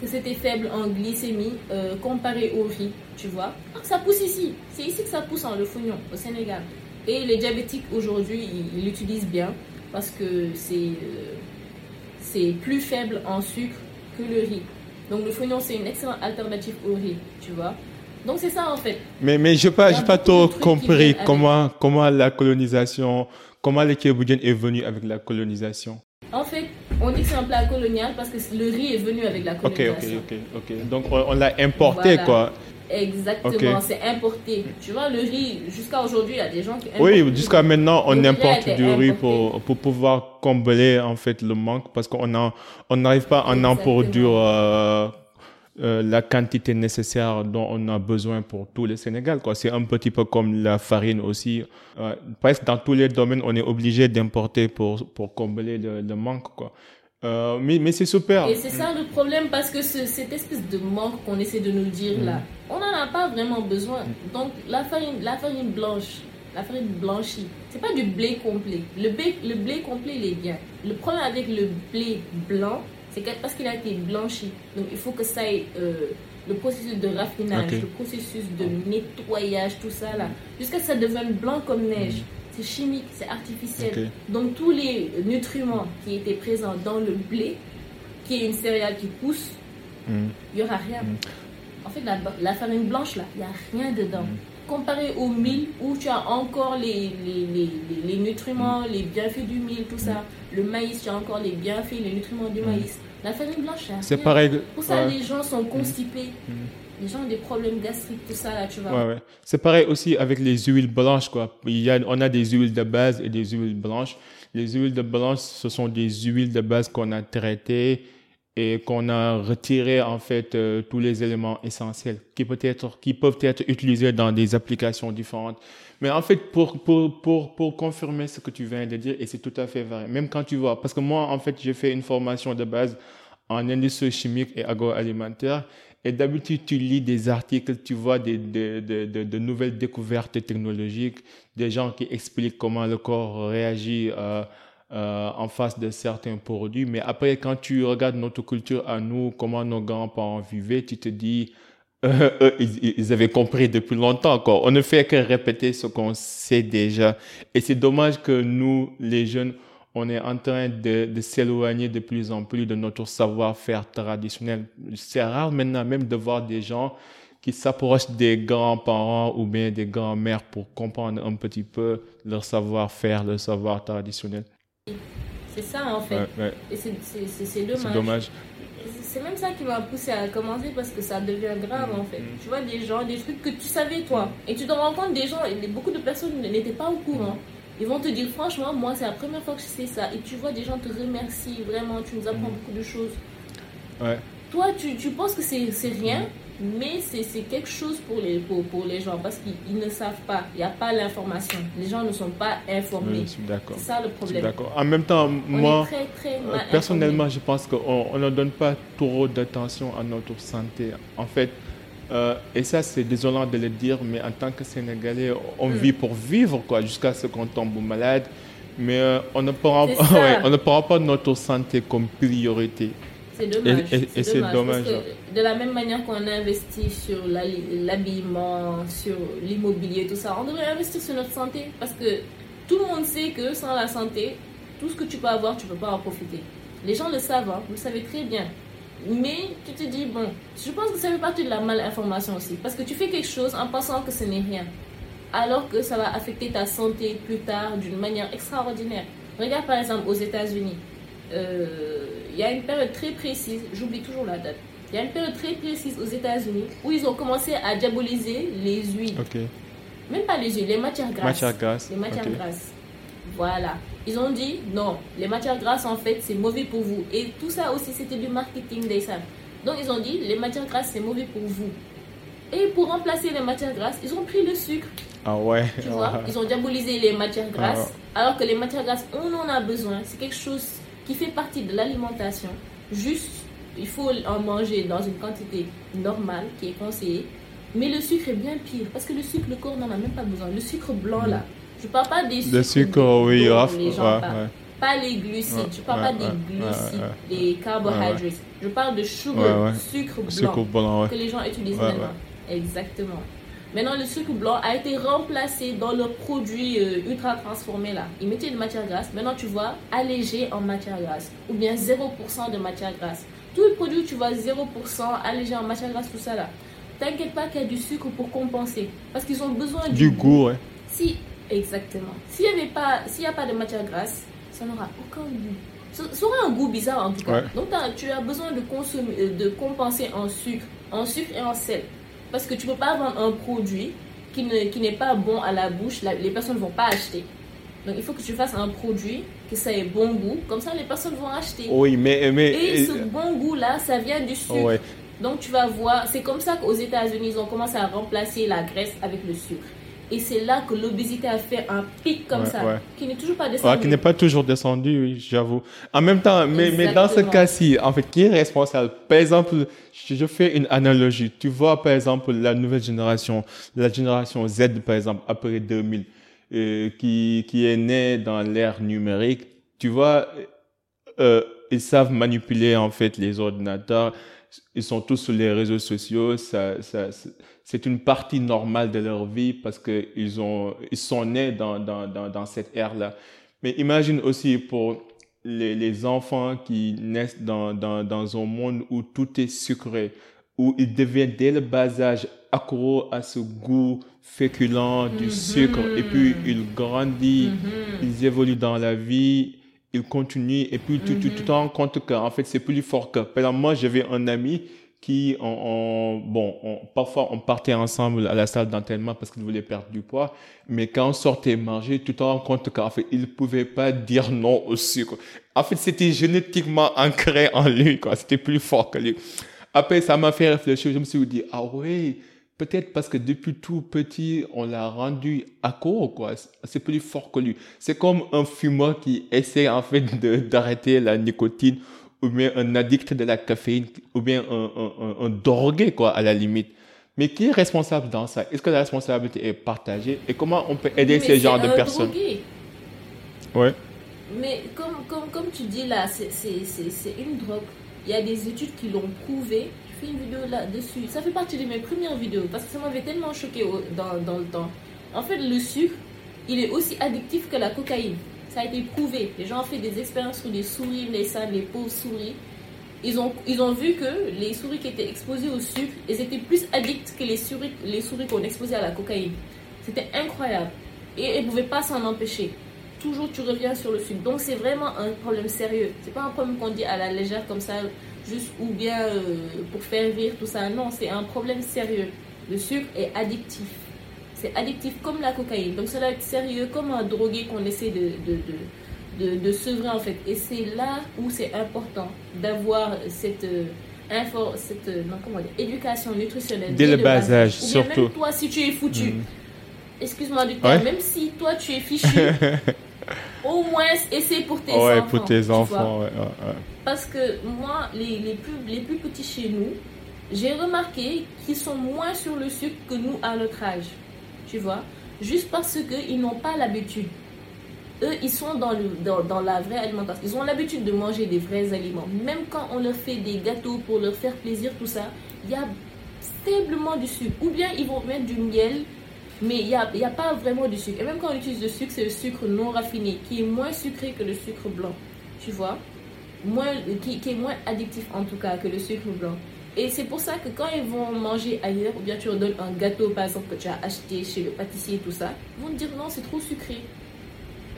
que c'était faible en glycémie euh, comparé au riz, tu vois. Ah, ça pousse ici, c'est ici que ça pousse, hein, le fognon, au Sénégal. Et les diabétiques, aujourd'hui, ils l'utilisent bien, parce que c'est... Euh, c'est plus faible en sucre que le riz. Donc le fouillon, c'est une excellente alternative au riz, tu vois. Donc c'est ça en fait. Mais, mais je n'ai pas, pas trop compris comment, comment la colonisation, comment le est venu avec la colonisation. En fait, on dit que c'est un plat colonial parce que le riz est venu avec la colonisation. Ok, ok, ok. ok. Donc on, l'a importé quoi. Exactement, c'est importé. Tu vois, le riz, jusqu'à aujourd'hui, il y a des gens qui Oui, jusqu'à maintenant, on importe du riz pour, pour pouvoir combler en fait le manque parce qu'on on n'arrive pas à en produire euh, euh, la quantité nécessaire dont on a besoin pour tout le Sénégal. Quoi. C'est un petit peu comme la farine aussi. Euh, presque dans tous les domaines, on est obligé d'importer pour, pour combler le, le manque. Quoi. Euh, mais, mais c'est super. Et c'est ça le problème parce que cette espèce de manque qu'on essaie de nous dire là, mm. on n'en a pas vraiment besoin. Donc la farine, la farine blanche, la farine blanchie, c'est pas du blé complet. Le blé, le blé complet, il est bien. Le problème avec le blé blanc, c'est parce qu'il a été blanchi. Donc il faut que ça ait euh, le processus de raffinage, le processus de nettoyage, tout ça là, jusqu'à ce que ça devienne blanc comme neige. Mm c'est chimique, c'est artificiel. Donc tous les nutriments qui étaient présents dans le blé, qui est une céréale qui pousse, il n'y aura rien. Mm. En fait, la, farine blanche, là, il n'y a rien dedans. Mm. Comparé au mil, où tu as encore les, les, les, nutriments, les bienfaits du mil, tout ça. Le maïs, tu as encore les bienfaits, les nutriments du maïs. La farine blanche, c'est pareil. Pour ça, les gens sont constipés les gens ont des problèmes gastriques, tout ça, là, tu vois. C'est pareil aussi avec les huiles blanches, quoi. Il y a, on a des huiles de base et des huiles blanches. Les huiles de blanche, ce sont des huiles de base qu'on a traitées et qu'on a retiré en fait euh, tous les éléments essentiels qui être qui peuvent être utilisés dans des applications différentes. Mais en fait pour pour pour pour confirmer ce que tu viens de dire et c'est tout à fait vrai. Même quand tu vois parce que moi en fait j'ai fait une formation de base en industrie chimique et agroalimentaire et d'habitude, tu lis des articles, tu vois des, de, nouvelles découvertes technologiques, des gens qui expliquent comment le corps réagit euh, euh, en face de certains produits. Mais après, quand tu regardes notre culture à nous, comment nos grands-parents vivaient, tu te dis, euh, eux, ils, ils, avaient compris depuis longtemps. Quoi. On ne fait que répéter ce qu'on sait déjà. Et c'est dommage que nous, les jeunes, on est en train de, de s'éloigner de plus en plus de notre savoir-faire traditionnel. C'est rare maintenant même de voir des gens qui s'approchent des grands-parents ou bien des grands-mères pour comprendre un petit peu leur savoir-faire, leur savoir traditionnel. C'est ça en fait. Ouais, ouais. Et c'est dommage. C'est dommage. C'est même ça qui m'a poussé à commencer parce que ça devient grave en fait. Tu vois des gens, des trucs que tu savais toi. Et tu te rends compte des gens, et beaucoup de personnes n'étaient pas au courant. Ils vont te dire franchement, moi c'est la première fois que je sais ça. Et tu vois des gens te remercient vraiment, tu nous apprends beaucoup de choses. Ouais. Toi, tu, tu penses que c'est rien, mais c'est quelque chose pour les, pour, pour les gens parce qu'ils ne savent pas. Il n'y a pas l'information. Les gens ne sont pas informés. D'accord. C'est ça le problème. D'accord. En même temps, moi, est très, très mal personnellement, je pense qu'on on ne donne pas trop d'attention à notre santé. En fait, euh, et ça, c'est désolant de le dire, mais en tant que Sénégalais, on vit pour vivre, quoi, jusqu'à ce qu'on tombe malade. Mais euh, on, ne prend, ouais, on ne prend pas notre santé comme priorité. C'est dommage. Et- c'est dommage, de la même manière qu'on investit sur l'habillement, sur l'immobilier, tout ça, on devrait investir sur notre santé. Parce que tout le monde sait que sans la santé, tout ce que tu peux avoir, tu ne peux pas en profiter. Les gens le savent, hein, vous le savez très bien. Mais tu te dis, bon, je pense que ça fait partie de la malinformation aussi. Parce que tu fais quelque chose en pensant que ce n'est rien. Alors que ça va affecter ta santé plus tard d'une manière extraordinaire. Regarde par exemple aux États-Unis. Euh, Il y a une période très précise, j'oublie toujours la date. Il y a une période très précise aux États-Unis où ils ont commencé à diaboliser les huiles. Même pas les huiles, les matières grasses. Les matières grasses. Voilà. Ils ont dit non, les matières grasses en fait c'est mauvais pour vous. Et tout ça aussi c'était du marketing des salles. Donc ils ont dit les matières grasses c'est mauvais pour vous. Et pour remplacer les matières grasses, ils ont pris le sucre. Ah ouais. Tu vois, ils ont diabolisé les matières grasses, alors que les matières grasses, on en a besoin. C'est quelque chose qui fait partie de l'alimentation. Juste, il faut en manger dans une quantité normale qui est conseillée. Mais le sucre est bien pire, parce que le sucre, le corps n'en a même pas besoin. Le sucre blanc, là, je parle pas des sucres Le sucre, oui, dont les gens ouais, parlent. ouais. Pas les glucides, je parle pas des glucides, des carbohydrates. Je parle de sugar, sucre blanc Sucre blanc, que les gens utilisent maintenant. Exactement. Maintenant, le sucre blanc a été remplacé dans le produit euh, ultra transformé là. Ils mettaient de matière grasse. Maintenant, tu vois, allégé en matière grasse. Ou bien 0% de matière grasse. Tous les produits, tu vois 0% allégé en matière grasse, tout ça là. T'inquiète pas qu'il y a du sucre pour compenser. Parce qu'ils ont besoin Du goût, ouais. Si, exactement. S'il n'y avait pas, s'il y a pas de matière grasse, ça n'aura aucun goût. Ça, ça aura un goût bizarre en tout cas. Ouais. Donc tu as besoin de consommer, euh, de compenser en sucre, en sucre et en sel. Parce que tu peux pas vendre un produit qui ne, qui n'est pas bon à la bouche, la- les personnes ne vont pas acheter. Donc il faut que tu fasses un produit que ça ait bon goût, comme ça les personnes vont acheter. Oui, mais. mais Et ce euh, bon goût là, ça vient du sucre. ouais. Donc tu vas voir, c'est comme ça qu'aux États-Unis, ils ont commencé à remplacer la graisse avec le sucre. Et c'est là que l'obésité a fait un pic comme Ouais, ça, ouais. qui n'est toujours pas Ouais, descendu. qui n'est pas toujours descendu, oui, j'avoue. En même temps, mais, mais dans ce cas-ci, en fait, qui est responsable? Par exemple, je, fais une analogie. Tu vois, par exemple, la nouvelle génération, la génération Z, par exemple, après 2000, euh, qui, qui est née dans l'ère numérique, tu vois, euh, ils savent manipuler, en fait, les ordinateurs. Ils sont tous sur les réseaux sociaux. Ça, ça, c'est une partie normale de leur vie parce que ils ont, ils sont nés dans, dans, dans, dans cette ère-là. Mais imagine aussi pour les, les enfants qui naissent dans, dans, dans un monde où tout est sucré, où ils deviennent dès le bas âge accro à ce goût féculent du Mhm. sucre et puis ils grandissent, Mhm. ils évoluent dans la vie, ils continuent et puis tu, tu, tu te rends compte qu'en fait c'est plus fort que. Par exemple, moi j'avais un ami qui, on, bon, parfois on partait ensemble à la salle d'entraînement parce qu'il voulait perdre du poids, mais quand on sortait manger, tu te rends compte qu'en fait, il pouvait pas dire non au sucre. En fait, c'était génétiquement ancré en lui, quoi. C'était plus fort que lui. Après, ça m'a fait réfléchir. Je me suis dit, ah oui, peut-être parce que depuis tout petit, on l'a rendu accro, quoi. C'est plus fort que lui. C'est comme un fumeur qui essaie, en fait, d'arrêter la nicotine ou bien un addict de la caféine, ou bien un, un, un, drogué, quoi, à la limite. Mais qui est responsable dans ça? Est-ce que la responsabilité est partagée? Et comment on peut aider ces genres de personnes? drogué. Ouais. Mais comme, comme, comme tu dis là, c'est une drogue. Il y a des études qui l'ont prouvé. Je fais une vidéo là-dessus. Ça fait partie de mes premières vidéos parce que ça m'avait tellement choqué dans, dans le temps. En fait, le sucre, il est aussi addictif que la cocaïne. Ça a été prouvé. Les gens ont fait des expériences sur des souris, les salles, les pauvres souris. Ils ont, ils ont vu que les souris qui étaient exposées au sucre, elles étaient plus addictes que les souris, les souris qu'on exposait à la cocaïne. C'était incroyable. Et elles ne pouvaient pas s'en empêcher. Toujours tu reviens sur le sucre. Donc c'est vraiment un problème sérieux. C'est pas un problème qu'on dit à la légère comme ça, juste ou bien euh, pour faire rire, tout ça. Non, c'est un problème sérieux. Le sucre est addictif. C'est addictif comme la cocaïne. Donc ça doit être sérieux comme un drogué qu'on essaie de, de, de, de, sevrer en fait. Et c'est là où c'est important d'avoir cette, euh, info, cette euh, non, comment dire, éducation nutritionnelle. Dès, le bas âge, surtout. Même toi, si tu es foutu, mm. excuse-moi du terme, même si toi tu es fichu, au moins essaie pour tes ouais, enfants. pour tes enfants, ouais, Parce que moi, les, les, plus, les plus petits chez nous, j'ai remarqué qu'ils sont moins sur le sucre que nous à notre âge tu vois, juste parce qu'ils n'ont pas l'habitude. Eux, ils sont dans, le, dans, la vraie alimentation. Ils ont l'habitude de manger des vrais aliments. Même quand on leur fait des gâteaux pour leur faire plaisir, tout ça, il y a faiblement du sucre. Ou bien ils vont mettre du miel, mais il n'y a, y a pas vraiment du sucre. Et même quand on utilise le sucre, c'est le sucre non raffiné, qui est moins sucré que le sucre blanc. Tu vois? Moins, qui est moins addictif en tout cas que le sucre blanc. Et c'est pour ça que quand ils vont manger ailleurs, ou bien tu leur donnes un gâteau par exemple que tu as acheté chez le pâtissier et tout ça, ils vont te dire non, c'est trop sucré.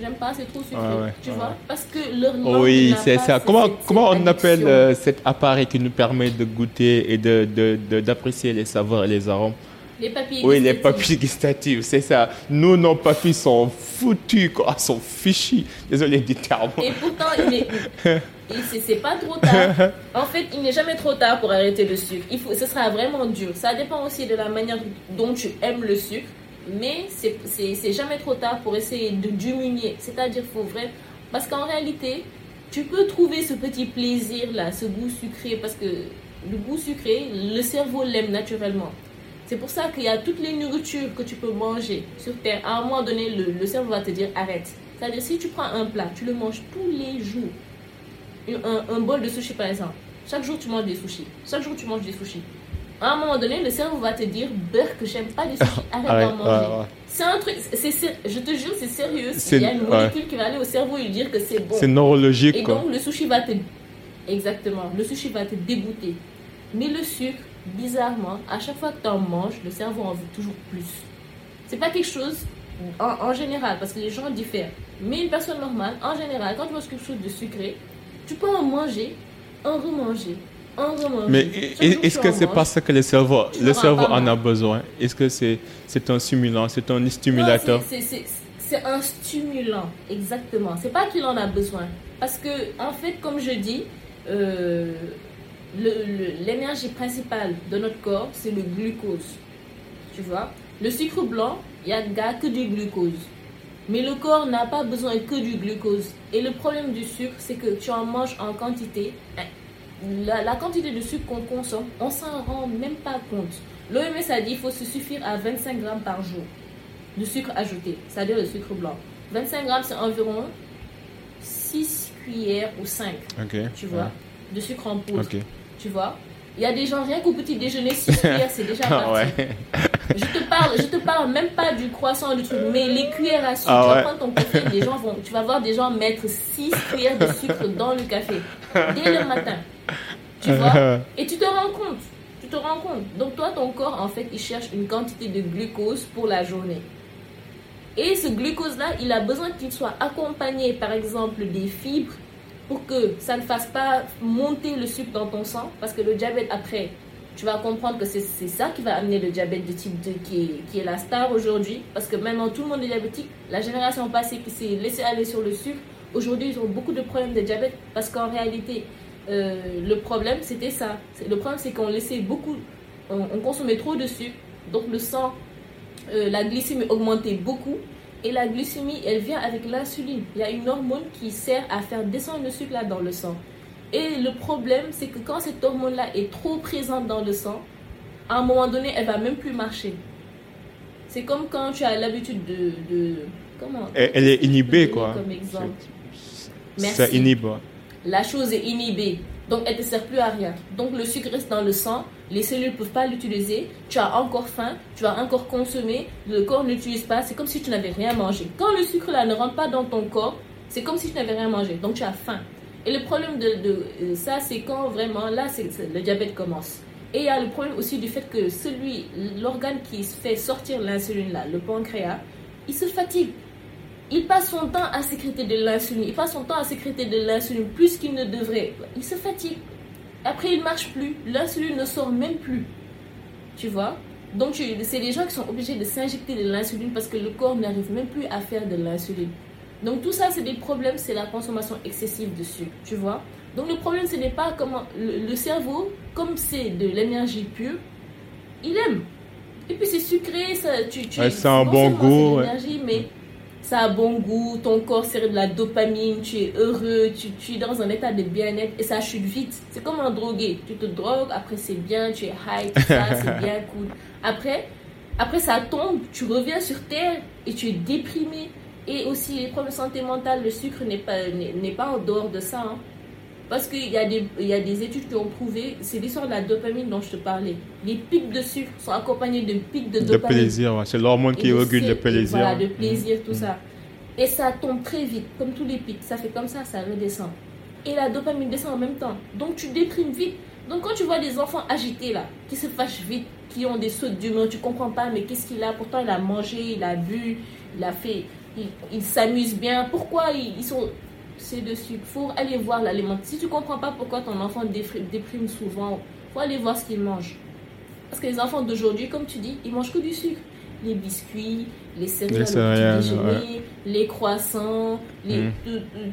J'aime pas, c'est trop sucré. tu vois? Parce que leur langue Oui, c'est ça. comment, comment on appelle euh, cet appareil qui nous permet de goûter et d'apprécier de, de, les saveurs et les arômes? Les papilles Oui, les papilles gustatives, c'est ça. Nous, nos papilles sont foutus, quoi, sont fichus. Désolé du terme. Et pourtant, il est... c'est pas trop tard. En fait, il n'est jamais trop tard pour arrêter le sucre. Il faut, ce sera vraiment dur. Ça dépend aussi de la manière dont tu aimes le sucre. Mais c'est jamais trop tard pour essayer de diminuer. C'est-à-dire, faut vraiment. Parce qu'en réalité, tu peux trouver ce petit plaisir-là, ce goût sucré. Parce que le goût sucré, le cerveau l'aime naturellement. C'est pour ça qu'il y a toutes les nourritures que tu peux manger sur Terre. À un moment donné, le, le cerveau va te dire arrête. C'est-à-dire, si tu prends un plat, tu le manges tous les jours un, bol de sushi par exemple. Chaque jour tu manges des sushis. Chaque jour tu manges des sushis. À un moment donné, le cerveau va te dire Beurre que j'aime pas les sushis, arrête d'en manger. C'est un truc, je te jure, c'est sérieux. Il y a une molécule qui va aller au cerveau et lui dire que c'est bon. C'est neurologique. Et donc le sushi va te. Exactement, le sushi va te dégoûter. Mais le sucre, bizarrement, à chaque fois que tu en manges, le cerveau en veut toujours plus. C'est pas quelque chose en, en, général, parce que les gens diffèrent. Mais une personne normale, en général, quand tu manges quelque chose de sucré, tu peux en manger, en remanger, en remanger. Mais est-ce que c'est parce que le cerveau, le cerveau en a besoin? Est-ce que c'est un stimulant, c'est un stimulateur? C'est un stimulant, exactement. C'est pas qu'il en a besoin. Parce que, en fait, comme je dis, euh, l'énergie principale de notre corps, c'est le glucose. Tu vois? Le sucre blanc, il n'y a que du glucose. Mais le corps n'a pas besoin que du glucose. Et le problème du sucre, c'est que tu en manges en quantité. La, quantité de sucre qu'on consomme, on s'en rend même pas compte. L'OMS a dit qu'il faut se suffire à 25 grammes par jour de sucre ajouté, c'est-à-dire le sucre blanc. 25 grammes, c'est environ 6 cuillères ou 5, tu vois, de sucre en poudre. Tu vois il y a des gens, rien qu'au petit déjeuner, 6 cuillères, c'est déjà ah parti. Je te parle, je te parle même pas du croissant, du truc, mais les cuillères à sucre. Ah tu vas prendre ton café, les gens vont, tu vas voir des gens mettre 6 cuillères de sucre dans le café dès le matin. Tu vois? Et tu te rends compte. Tu te rends compte. Donc toi, ton corps, en fait, il cherche une quantité de glucose pour la journée. Et ce glucose-là, il a besoin qu'il soit accompagné, par exemple, des fibres pour que ça ne fasse pas monter le sucre dans ton sang, parce que le diabète après, tu vas comprendre que c'est ça qui va amener le diabète de type 2 qui est, la star aujourd'hui. Parce que maintenant, tout le monde est diabétique. La génération passée qui s'est laissée aller sur le sucre, aujourd'hui, ils ont beaucoup de problèmes de diabète. Parce qu'en réalité, euh, le problème, c'était ça. Le problème, c'est qu'on laissait beaucoup, on, consommait trop de sucre. Donc, le sang, euh, la glycémie augmentait beaucoup. Et la glycémie, elle vient avec l'insuline. Il y a une hormone qui sert à faire descendre le sucre là dans le sang. Et le problème, c'est que quand cette hormone-là est trop présente dans le sang, à un moment donné, elle va même plus marcher. C'est comme quand tu as l'habitude de, de, Comment? Elle, est inhibée, quoi. Comme exemple. Merci. Ça inhibe. La chose est inhibée. Donc, elle ne te sert plus à rien. Donc, le sucre reste dans le sang. Les cellules ne peuvent pas l'utiliser. Tu as encore faim. Tu vas encore consommer. Le corps ne l'utilise pas. C'est comme si tu n'avais rien mangé. Quand le sucre là ne rentre pas dans ton corps, c'est comme si tu n'avais rien mangé. Donc, tu as faim. Et le problème de, de ça, c'est quand vraiment, là, c'est le diabète commence. Et il y a le problème aussi du fait que celui, l'organe qui fait sortir l'insuline, là, le pancréas, il se fatigue. Il passe son temps à sécréter de l'insuline. Il passe son temps à sécréter de l'insuline plus qu'il ne devrait. Il se fatigue. Après, il marche plus. L'insuline ne sort même plus. Tu vois? Donc, c'est des gens qui sont obligés de s'injecter de l'insuline parce que le corps n'arrive même plus à faire de l'insuline. Donc tout ça, c'est des problèmes, c'est la consommation excessive de sucre, tu vois? Donc le problème, ce n'est pas comment le, cerveau, comme c'est de l'énergie pure, il aime. Et puis c'est sucré, ça, tu, tu a un bon goût. mais ça a bon goût, ton corps sert de la dopamine, tu es heureux, tu, tu es dans un état de bien-être et ça chute vite. C'est comme un drogué. Tu te drogues, après c'est bien, tu es high, tout ça, c'est bien cool. Après, après ça tombe, tu reviens sur terre et tu es déprimé et aussi, les problèmes de santé mentale, le sucre n'est pas, n'est pas en dehors de ça. Hein. Parce qu'il y, a des, il y a des études qui ont prouvé, c'est l'histoire de la dopamine dont je te parlais. Les pics de sucre sont accompagnés de pics de dopamine. De plaisir, c'est l'hormone qui régule le plaisir. Voilà, de plaisir, tout ça. Et ça tombe très vite, comme tous les pics. Ça fait comme ça, ça redescend. Et la dopamine descend en même temps. Donc tu déprimes vite. Donc quand tu vois des enfants agités là, qui se fâchent vite, qui ont des sautes d'humeur, tu comprends pas, mais qu'est-ce qu'il a? Pourtant il a mangé, il a bu, il a fait ils s'amusent bien. Pourquoi ils, sont. C'est de sucre. faut aller voir l'alimentation. Si tu comprends pas pourquoi ton enfant déprime souvent, faut aller voir ce qu'il mange. Parce que les enfants d'aujourd'hui, comme tu dis, ils mangent que du sucre. Les biscuits, les céréales, les croissants. Les, mm.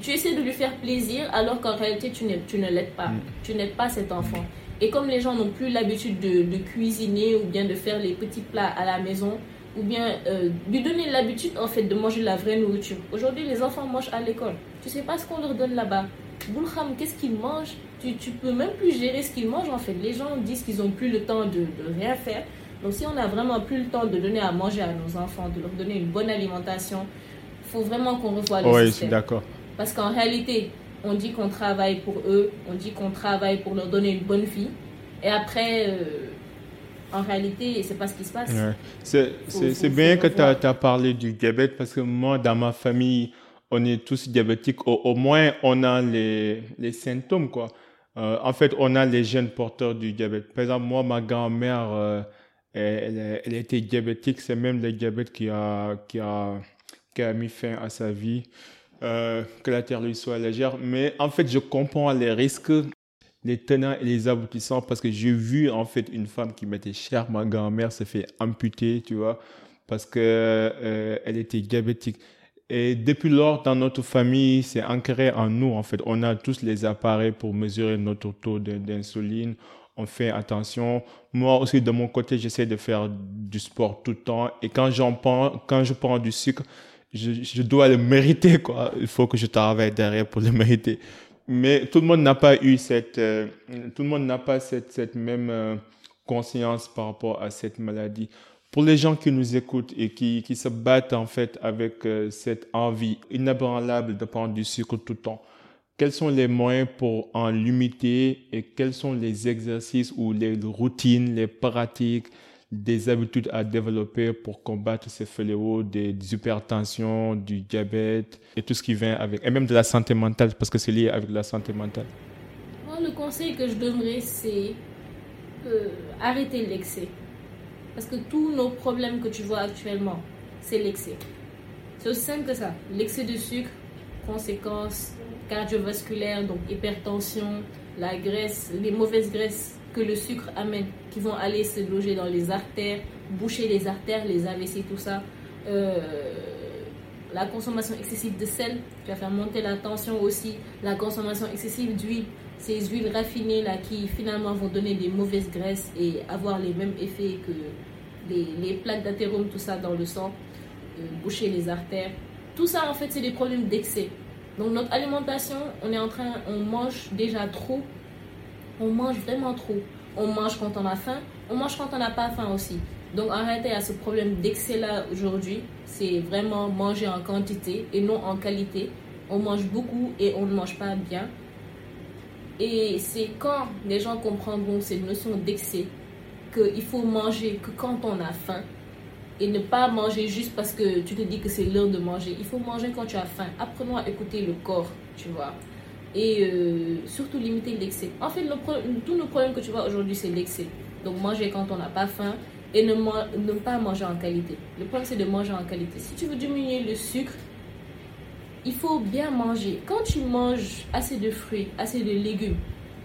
tu, essaies de lui faire plaisir alors qu'en réalité, tu, tu ne l'aides pas. Mm. Tu n'aides pas cet enfant. Et comme les gens n'ont plus l'habitude de, de, cuisiner ou bien de faire les petits plats à la maison, ou bien euh, lui donner l'habitude en fait de manger la vraie nourriture. Aujourd'hui, les enfants mangent à l'école. Tu sais pas ce qu'on leur donne là-bas. Boulham, qu'est-ce qu'ils mangent? Tu, tu peux même plus gérer ce qu'ils mangent en fait. Les gens disent qu'ils ont plus le temps de, de, rien faire. Donc si on a vraiment plus le temps de donner à manger à nos enfants, de leur donner une bonne alimentation, il faut vraiment qu'on revoie le oui, système. d'accord. Parce qu'en réalité, on dit qu'on travaille pour eux, on dit qu'on travaille pour leur donner une bonne vie. Et après, euh, en réalité, c'est pas ce qui se passe. C'est bien que tu as, parlé du diabète parce que moi, dans ma famille, on est tous diabétiques. Au, moins, on a les, les symptômes, quoi. Euh, en fait, on a les gènes porteurs du diabète. Par exemple, moi, ma grand-mère, euh, elle, elle, était diabétique. C'est même le diabète qui a, qui, a, qui a mis fin à sa vie. Euh, que la terre lui soit légère. Mais en fait, je comprends les risques les tenants et les aboutissants parce que j'ai vu en fait une femme qui m'était chère, ma grand-mère s'est fait amputer, tu vois, parce que elle était diabétique. Et depuis lors, dans notre famille, c'est ancré en nous, en fait. On a tous les appareils pour mesurer notre taux d'insuline. On fait attention. Moi aussi, de mon côté, j'essaie de faire du sport tout le temps. Et quand j'en prends, quand je prends du sucre, je, dois le mériter, quoi. Il faut que je travaille derrière pour le mériter mais tout le monde n'a pas eu cette, euh, tout le monde n'a pas cette même euh, conscience par rapport à cette maladie. Pour les gens qui nous écoutent et qui, qui se battent en fait avec euh, cette envie inébranlable de prendre du sucre tout le temps, quels sont les moyens pour en limiter et quels sont les exercices ou les routines, les pratiques, des habitudes à développer pour combattre ces fléaux des, hypertensions, du diabète et tout ce qui vient avec, et même de la santé mentale, parce que c'est lié avec la santé mentale? Le conseil que je donnerais, c'est euh, arrêter l'excès. Parce que tous nos problèmes que tu vois actuellement, c'est l'excès. C'est aussi simple que ça. L'excès de sucre, conséquences cardiovasculaires, donc hypertension, la graisse, les mauvaises graisses que le sucre amène, qui vont aller se loger dans les artères, boucher les artères, les AVC, tout ça. Euh, la consommation excessive de sel qui va faire monter la tension aussi. La consommation excessive d'huile, ces huiles raffinées là qui finalement vont donner des mauvaises graisses et avoir les mêmes effets que les, les plaques d'athérome, tout ça dans le sang, euh, boucher les artères. Tout ça en fait c'est des problèmes d'excès. Donc notre alimentation, on est en train, on mange déjà trop. On mange vraiment trop. On mange quand on a faim, on mange quand on n'a pas faim aussi. Donc en réalité, il y a ce problème d'excès là aujourd'hui. C'est vraiment manger en quantité et non en qualité. On mange beaucoup et on ne mange pas bien. Et c'est quand les gens comprendront cette notion d'excès qu'il faut manger que quand on a faim et ne pas manger juste parce que tu te dis que c'est l'heure de manger. Il faut manger quand tu as faim. Apprenons à écouter le corps, tu vois. Et euh, surtout limiter l'excès. En fait, le tous nos problèmes que tu vois aujourd'hui, c'est l'excès. Donc manger quand on n'a pas faim et ne, ne pas manger en qualité. Le problème, c'est de manger en qualité. Si tu veux diminuer le sucre, il faut bien manger. Quand tu manges assez de fruits, assez de légumes,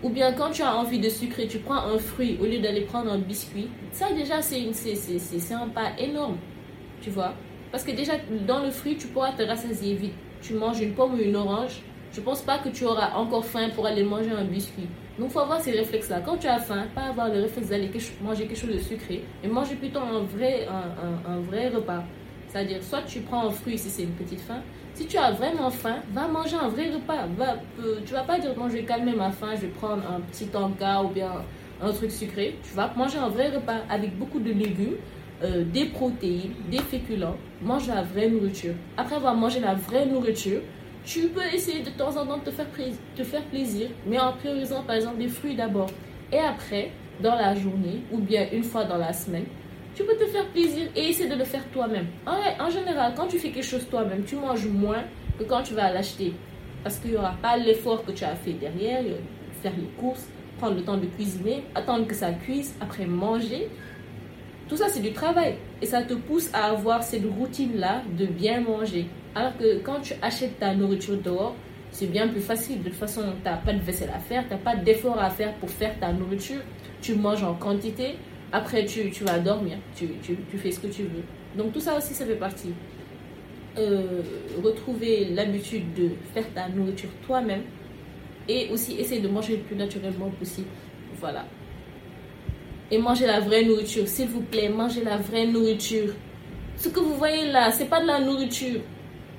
ou bien quand tu as envie de sucrer, tu prends un fruit au lieu d'aller prendre un biscuit, ça déjà c'est un pas énorme, tu vois. Parce que déjà dans le fruit, tu pourras te rassasier vite. Tu manges une pomme ou une orange, je pense pas que tu auras encore faim pour aller manger un biscuit. Donc, faut avoir ces réflexes-là. Quand tu as faim, pas avoir le réflexe d'aller manger quelque chose de sucré, mais manger plutôt un vrai, un, un, vrai repas. C'est-à-dire, soit tu prends un fruit si c'est une petite faim. Si tu as vraiment faim, va manger un vrai repas. Va, euh, tu vas pas dire, non, je vais calmer ma faim, je vais prendre un petit tanka ou bien un truc sucré. Tu vas manger un vrai repas avec beaucoup de légumes, euh, des protéines, des féculents. Mange la vraie nourriture. Après avoir mangé la vraie nourriture, tu peux essayer de temps en temps de te faire, te faire plaisir, mais en priorisant par exemple des fruits d'abord. Et après, dans la journée, ou bien une fois dans la semaine, tu peux te faire plaisir et essayer de le faire toi-même. En, général, quand tu fais quelque chose toi-même, tu manges moins que quand tu vas l'acheter. Parce qu'il n'y aura pas l'effort que tu as fait derrière, faire les courses, prendre le temps de cuisiner, attendre que ça cuise, après manger. Tout ça, c'est du travail. Et ça te pousse à avoir cette routine-là de bien manger. Alors que quand tu achètes ta nourriture dehors, c'est bien plus facile. De toute façon, tu n'as pas de vaisselle à faire, tu n'as pas d'effort à faire pour faire ta nourriture. Tu manges en quantité. Après, tu, tu vas dormir. Tu, tu, tu, fais ce que tu veux. Donc, tout ça aussi, ça fait partie. Euh, retrouver l'habitude de faire ta nourriture toi-même et aussi essayer de manger le plus naturellement possible. Voilà. Et manger la vraie nourriture. S'il vous plaît, mangez la vraie nourriture. Ce que vous voyez là, c'est pas de la nourriture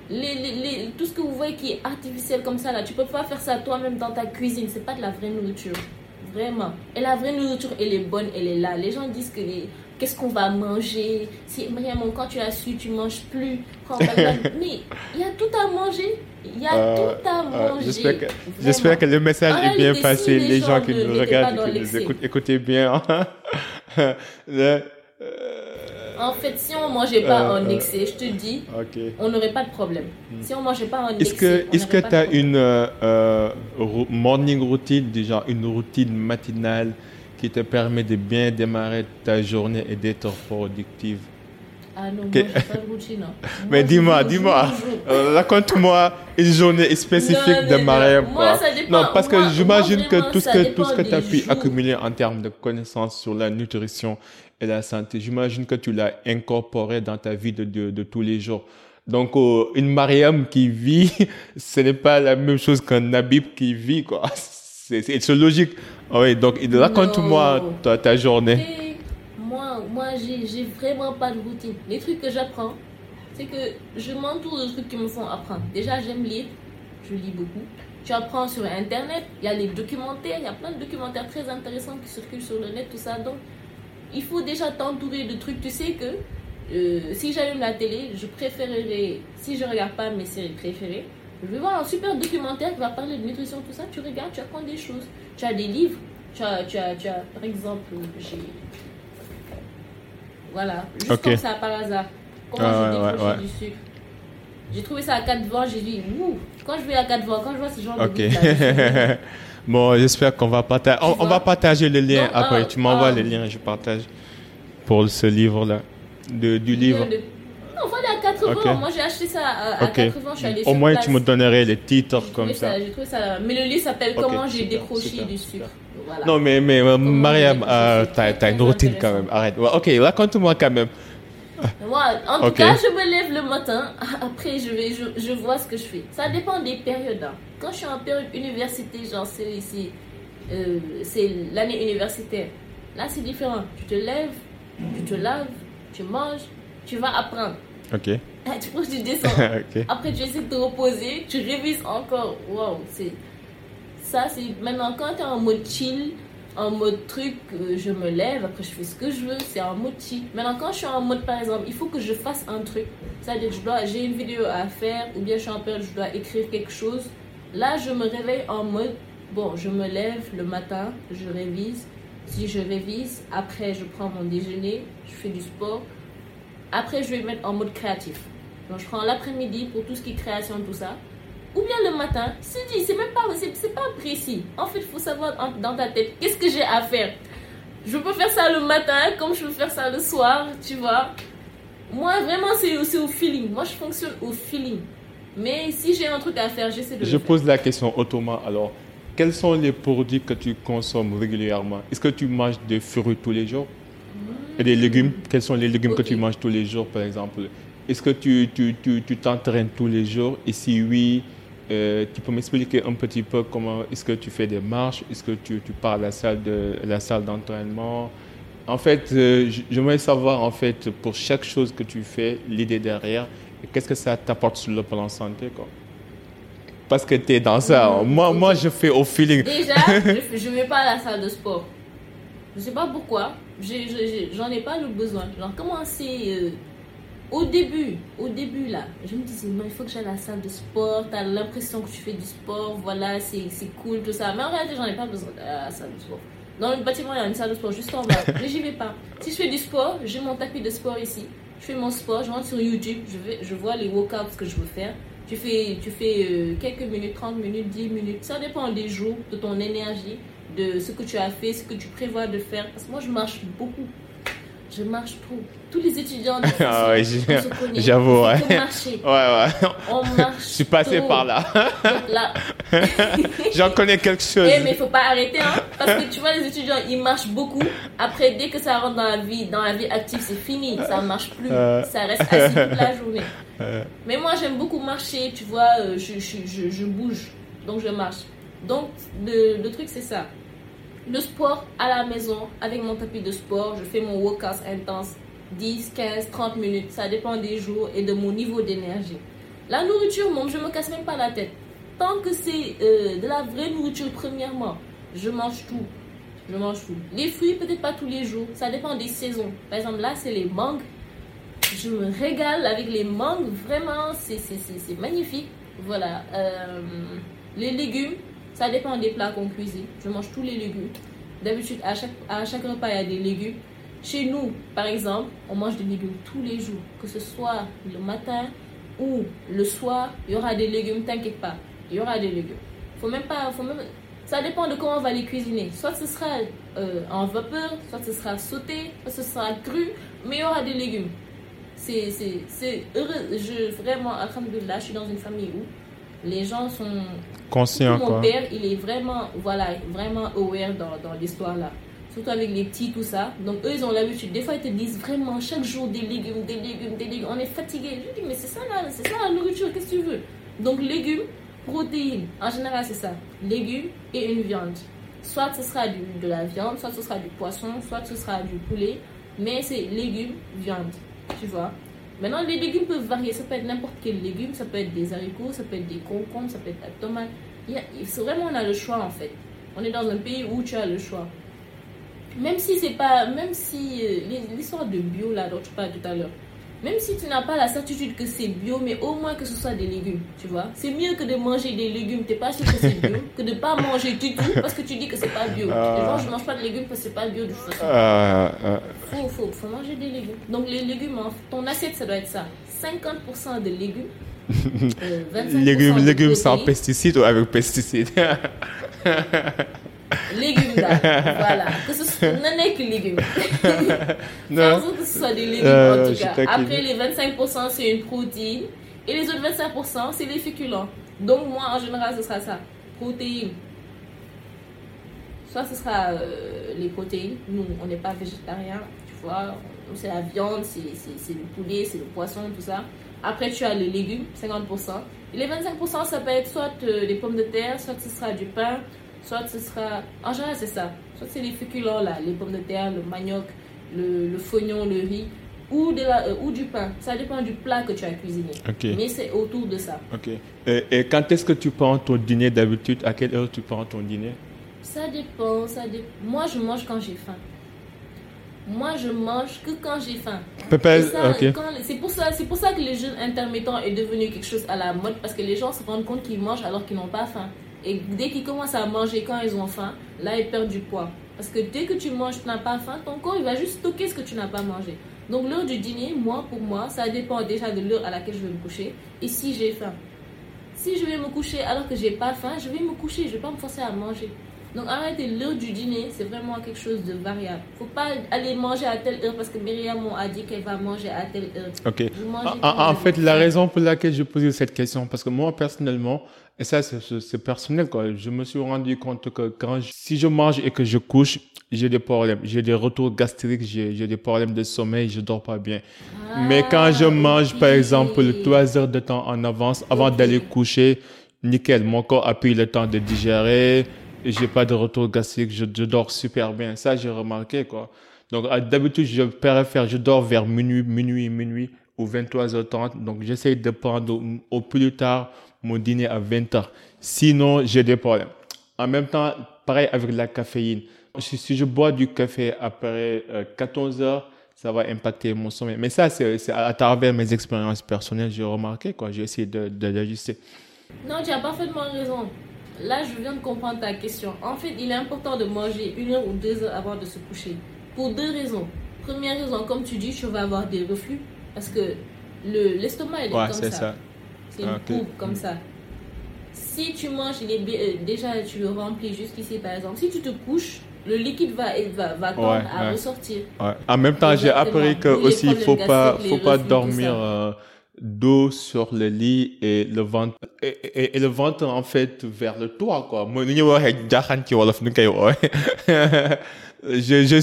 les, les, tout ce que vous voyez qui est artificiel comme ça, là, tu peux pas faire ça toi-même dans ta cuisine. C'est pas de la vraie nourriture. Vraiment. Et la vraie nourriture, elle est bonne, elle est là. Les gens disent que qu'est-ce qu'on va manger? Si vraiment, quand tu as su, tu manges plus. Mais il y a tout à manger. Il y a euh, tout à euh, manger. J'espère que, le message est bien passé. Les, gens, qui nous regardent, qui nous écoutent, écoutez bien. le, en fait, si on mangeait pas en euh, excès, je te dis, on n'aurait pas de problème. Hmm. Si on mangeait pas en excès, Est-ce que tu as une euh, euh, morning routine, déjà une routine matinale qui te permet de bien démarrer ta journée et d'être productive? Ah non, moi, pas de routine. Hein. Mais dis-moi, dis-moi, raconte-moi une journée spécifique de. Moi, ça dépend. Non, parce que j'imagine que tout ce que, tout ce que tu as pu accumuler en termes de connaissances sur la nutrition et la santé, j'imagine que tu l'as incorporé dans ta vie de, de, tous les jours. Donc, euh, une Mariam qui vit, ce n'est pas la même chose qu'un Nabib qui vit, quoi. C'est logique. Ah oui, donc, raconte-moi ta, ta, journée. moi, moi j'ai vraiment pas de routine. Les trucs que j'apprends, c'est que je m'entoure de trucs qui me font apprendre. Déjà, j'aime lire. Je lis beaucoup. Tu apprends sur Internet. Il y a les documentaires. Il y a plein de documentaires très intéressants qui circulent sur le net, tout ça. Donc, il faut déjà t'entourer de trucs. Tu sais que euh, si j'allume la télé, je préférerais, si je regarde pas mes séries préférées, je vais voir un super documentaire qui va parler de nutrition, tout ça. Tu regardes, tu apprends des choses. Tu as des livres. Tu as, tu as, tu as par exemple, j'ai. Voilà, juste comme ça par hasard. Comment ah, je ouais, du sucre J'ai trouvé ça à 4 vents, j'ai dit, ouh, quand je vais à 4 vents, quand je vois ce genre de livre Bon, j'espère qu'on va partager. On, va partager le lien après. tu m'envoies les liens, je partage pour ce livre-là. du livre. Non, voilà à 80. Moi, j'ai acheté ça à, 80. Je suis allée Au moins, tu me donnerais les titres comme ça. ça. J'ai trouvé ça. Mais le livre s'appelle Comment j'ai décroché du sucre. voilà. Non, mais, mais euh, Mariam, euh, t'as t'as une routine quand même. Arrête. Ouais, ok, raconte-moi quand même. Moi, en tout cas, je me lève le matin. Après, je vais, je, je vois ce que je fais. Ça dépend des périodes. hein. Quand je suis en période université, genre c'est c'est, euh, c'est l'année universitaire. Là, c'est différent. Tu te lèves, tu te laves, tu manges, tu vas apprendre. Ok. Tu prends, tu descends. Après, tu essaies de te reposer, tu révises encore. Waouh, c'est. Ça, c'est. Maintenant, quand tu es en mode chill, en mode truc, euh, je me lève, après, je fais ce que je veux, c'est en mode chill. Maintenant, quand je suis en mode, par exemple, il faut que je fasse un truc, c'est-à-dire, je dois, j'ai une vidéo à faire, ou bien je suis en période, je dois écrire quelque chose. Là, je me réveille en mode, bon, je me lève le matin, je révise. Si je révise, après, je prends mon déjeuner, je fais du sport. Après, je vais mettre en mode créatif. Donc, je prends l'après-midi pour tout ce qui est création, tout ça. Ou bien le matin, c'est dit, c'est même pas, c'est, pas précis. En fait, il faut savoir dans ta tête, qu'est-ce que j'ai à faire? Je peux faire ça le matin, comme je peux faire ça le soir, tu vois. Moi, vraiment, c'est, au feeling. Moi, je fonctionne au feeling. Mais si j'ai un truc à faire, j'essaie de Je le faire. pose la question autrement. Alors, quels sont les produits que tu consommes régulièrement? Est-ce que tu manges des fruits tous les jours? Et des légumes? Quels sont les légumes que tu manges tous les jours, par exemple? Est-ce que tu tu, tu, tu t'entraînes tous les jours? Et si oui, euh, tu peux m'expliquer un petit peu comment est-ce que tu fais des marches? Est-ce que tu, tu pars à la salle, de, la salle d'entraînement? En fait, euh, j'aimerais savoir, en fait, pour chaque chose que tu fais, l'idée derrière, qu'est-ce que ça t'apporte sur le plan santé, quoi? Parce que tu es dans ça. Mhm. Moi, moi, je fais au feeling. Déjà, je, je vais pas à la salle de sport. Je sais pas pourquoi. J'en ai, pas le besoin. Genre, commencer euh, au début, au début là, je me disais, non, il faut que j'aille à la salle de sport. T'as l'impression que tu fais du sport, voilà, c'est cool, tout ça. Mais en réalité, j'en ai pas besoin à la salle de sport. Dans le bâtiment, il y a une salle de sport juste en bas. Mais j'y vais pas. Si je fais du sport, j'ai mon tapis de sport ici. Je fais mon sport, je rentre sur YouTube, je, vais, je vois les workouts que je veux faire. Tu fais, tu fais euh, quelques minutes, 30 minutes, 10 minutes. Ça dépend des jours, de ton énergie, de ce que tu as fait, ce que tu prévois de faire. Parce que moi, je marche beaucoup. Je marche trop. Tous les étudiants de Ah ouais, j'avoue, ouais. marcher. Ouais, ouais. On marche. Je suis passé par là, J'en connais quelque chose. eh, mais il faut pas arrêter, hein, parce que tu vois, les étudiants, ils marchent beaucoup. Après, dès que ça rentre dans la vie, dans la vie active, c'est fini, ça marche plus. Euh. Ça reste assis toute la journée. Euh, Mais moi, j'aime beaucoup marcher, tu vois, euh, je, je, je, je bouge, donc je marche. Donc, le, le truc, c'est ça. Le sport à la maison, avec mon tapis de sport, je fais mon workout intense, 10, 15, 30 minutes, ça dépend des jours et de mon niveau d'énergie. La nourriture, moi, je me casse même pas la tête. Tant que c'est euh, de la vraie nourriture, premièrement, je mange tout. Je mange tout. Les fruits, peut-être pas tous les jours, ça dépend des saisons. Par exemple, là, c'est les mangues. Je me régale avec les mangues, vraiment, c'est magnifique. Voilà. Euh, les légumes, ça dépend des plats qu'on cuisine. Je mange tous les légumes. D'habitude, à chaque, à chaque repas, il y a des légumes. Chez nous, par exemple, on mange des légumes tous les jours. Que ce soit le matin ou le soir, il y aura des légumes, t'inquiète pas. Il y aura des légumes. Faut même pas, faut même, ça dépend de comment on va les cuisiner. Soit ce sera euh, en vapeur, soit ce sera sauté, soit ce sera cru, mais il y aura des légumes. C'est heureux. Je, vraiment, alhamdoulilah, je suis dans une famille où les gens sont Conscient, mon quoi. père, il est vraiment, voilà, vraiment aware dans, dans l'histoire là. Surtout avec les petits, tout ça. Donc eux, ils ont l'habitude. Des fois, ils te disent vraiment chaque jour des légumes, des légumes, des légumes. On est fatigué. Je dis, mais c'est ça là, c'est ça la nourriture, qu'est-ce que tu veux? Donc légumes, protéines. En général, c'est ça. Légumes et une viande. Soit ce sera du, de la viande, soit ce sera du poisson, soit ce sera du poulet. Mais c'est légumes, viande. Tu vois? Maintenant, les légumes peuvent varier. Ça peut être n'importe quel légume. Ça peut être des haricots, ça peut être des concombres, ça peut être la tomate. C'est vraiment, on a le choix en fait. On est dans un pays où tu as le choix. Même si c'est pas. Même si. euh, L'histoire de bio là dont tu tout à l'heure. Même si tu n'as pas la certitude que c'est bio, mais au moins que ce soit des légumes, tu vois. C'est mieux que de manger des légumes, t'es pas sûr que c'est bio, que de pas manger du tout parce que tu dis que c'est pas bio. Ah. Les gens, je mange pas de légumes parce que c'est pas bio de toute façon. Euh, euh, Faut, faut, faut manger des légumes. Donc les légumes, ton assiette, ça doit être ça. 50% de légumes. euh, 25% légumes, de légumes sans pesticides ou avec pesticides? Légumes daal. voilà. Que ce soit non nekk légumes. Non. que ce soit des légumes Euh, en tout cas. Après les 25% c'est une protéine et les autres 25% c'est les féculents. Donc moi en général ce sera ça. Protéines. soit ce sera euh, les protéines. Nous, on n'est pas végétarien, tu vois. C'est la viande, c'est le poulet, c'est le poisson, tout ça. Après, tu as les légumes, 50%. Et les 25%, ça peut être soit euh, des pommes de terre, soit ce sera du pain, soit ce sera. En général, c'est ça. Soit c'est les féculents, là, les pommes de terre, le manioc, le, le fognon, le riz ou, de la, euh, ou du pain. Ça dépend du plat que tu as cuisiné. Mais c'est autour de ça. Ok. Et, quand est-ce que tu prends ton dîner d'habitude? À quelle heure tu prends ton dîner? Ça dépend. Ça Moi, je mange quand j'ai faim. Moi, je mange que quand j'ai faim. C'est pour, ça, pour ça que le jeûne intermittent est devenu quelque chose à la mode parce que les gens se rendent compte qu'ils mangent alors qu'ils n'ont pas faim. Et dès qu'ils commencent à manger quand ils ont faim, là, ils perdent du poids. Parce que dès que tu manges, tu n'as pas faim, ton corps il va juste stocker ce que tu n'as pas mangé. Donc l'heure du dîner, moi, pour moi, ça dépend déjà de l'heure à laquelle je vais me coucher et si j'ai faim. Si je vais me coucher alors que j'ai pas faim, je vais me coucher, je vais pas me forcer à manger. Donc arrêtez l'heure du dîner, c'est vraiment quelque chose de variable. Faut pas aller manger à telle heure parce que Myriam a dit qu'elle va manger à telle heure. Ok. En, fait, la raison pour laquelle je posais cette question, parce que moi personnellement, et ça c'est personnel quoi, je me suis rendu compte que quand si je mange et que je couche, j'ai des problèmes, j'ai des retours gastriques, j'ai des problèmes de sommeil, je dors pas bien. Mais quand je ah, mange par exemple trois heures de temps en avance avant d'aller coucher, nickel, mon corps a pris le temps de digérer j'ai pas de retour gastrique, je, dors super bien. Ça, j'ai remarqué, quoi. Donc, d'habitude, je préfère, je dors vers minuit, minuit, minuit ou 23h30. Donc, j'essaie de prendre au, plus tard mon dîner à 20h. Sinon, j'ai des problèmes. En même temps, pareil avec la caféine. Si, je bois du café après 14 euh, heures, ça va impacter mon sommeil. Mais ça, c'est à travers mes expériences personnelles, j'ai remarqué, quoi. J'ai essayé de, d'ajuster. Non, tu as parfaitement raison. Là, je viens de comprendre ta question. En fait, il est important de manger une heure ou deux heures avant de se coucher. Pour deux raisons. Première raison, comme tu dis, tu vas avoir des reflux. Parce que l'estomac, il est comme ça. C'est une okay. comme ça. Si tu manges, il est, euh, déjà tu le remplis jusqu'ici par exemple. Si tu te couches, le liquide va, va, va tendre à ressortir. En même temps, j'ai appris que aussi il faut pas, faut pas dormir d'eau sur le lit et le ventre et, et, le ventre en fait vers le toit quoi. Je je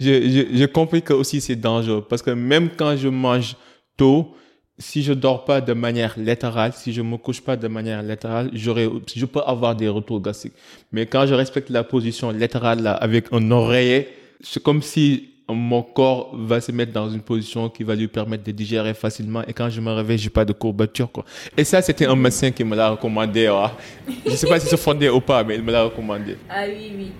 je j'ai compris que aussi c'est dangereux. Parce que même quand je mange tôt si je dors pas de manière latérale, si je me couche pas de manière latérale, j'aurais, je peux avoir des retours gastriques. Mais quand je respecte la position latérale là, avec un oreiller, c'est comme si mon corps va se mettre dans une position qui va lui permettre de digérer facilement et quand je me réveille, j'ai pas de courbature quoi. Et ça c'était un médecin qui me l'a recommandé. Je Je sais pas si c'est fondé ou pas, mais il me l'a recommandé. Ah oui oui.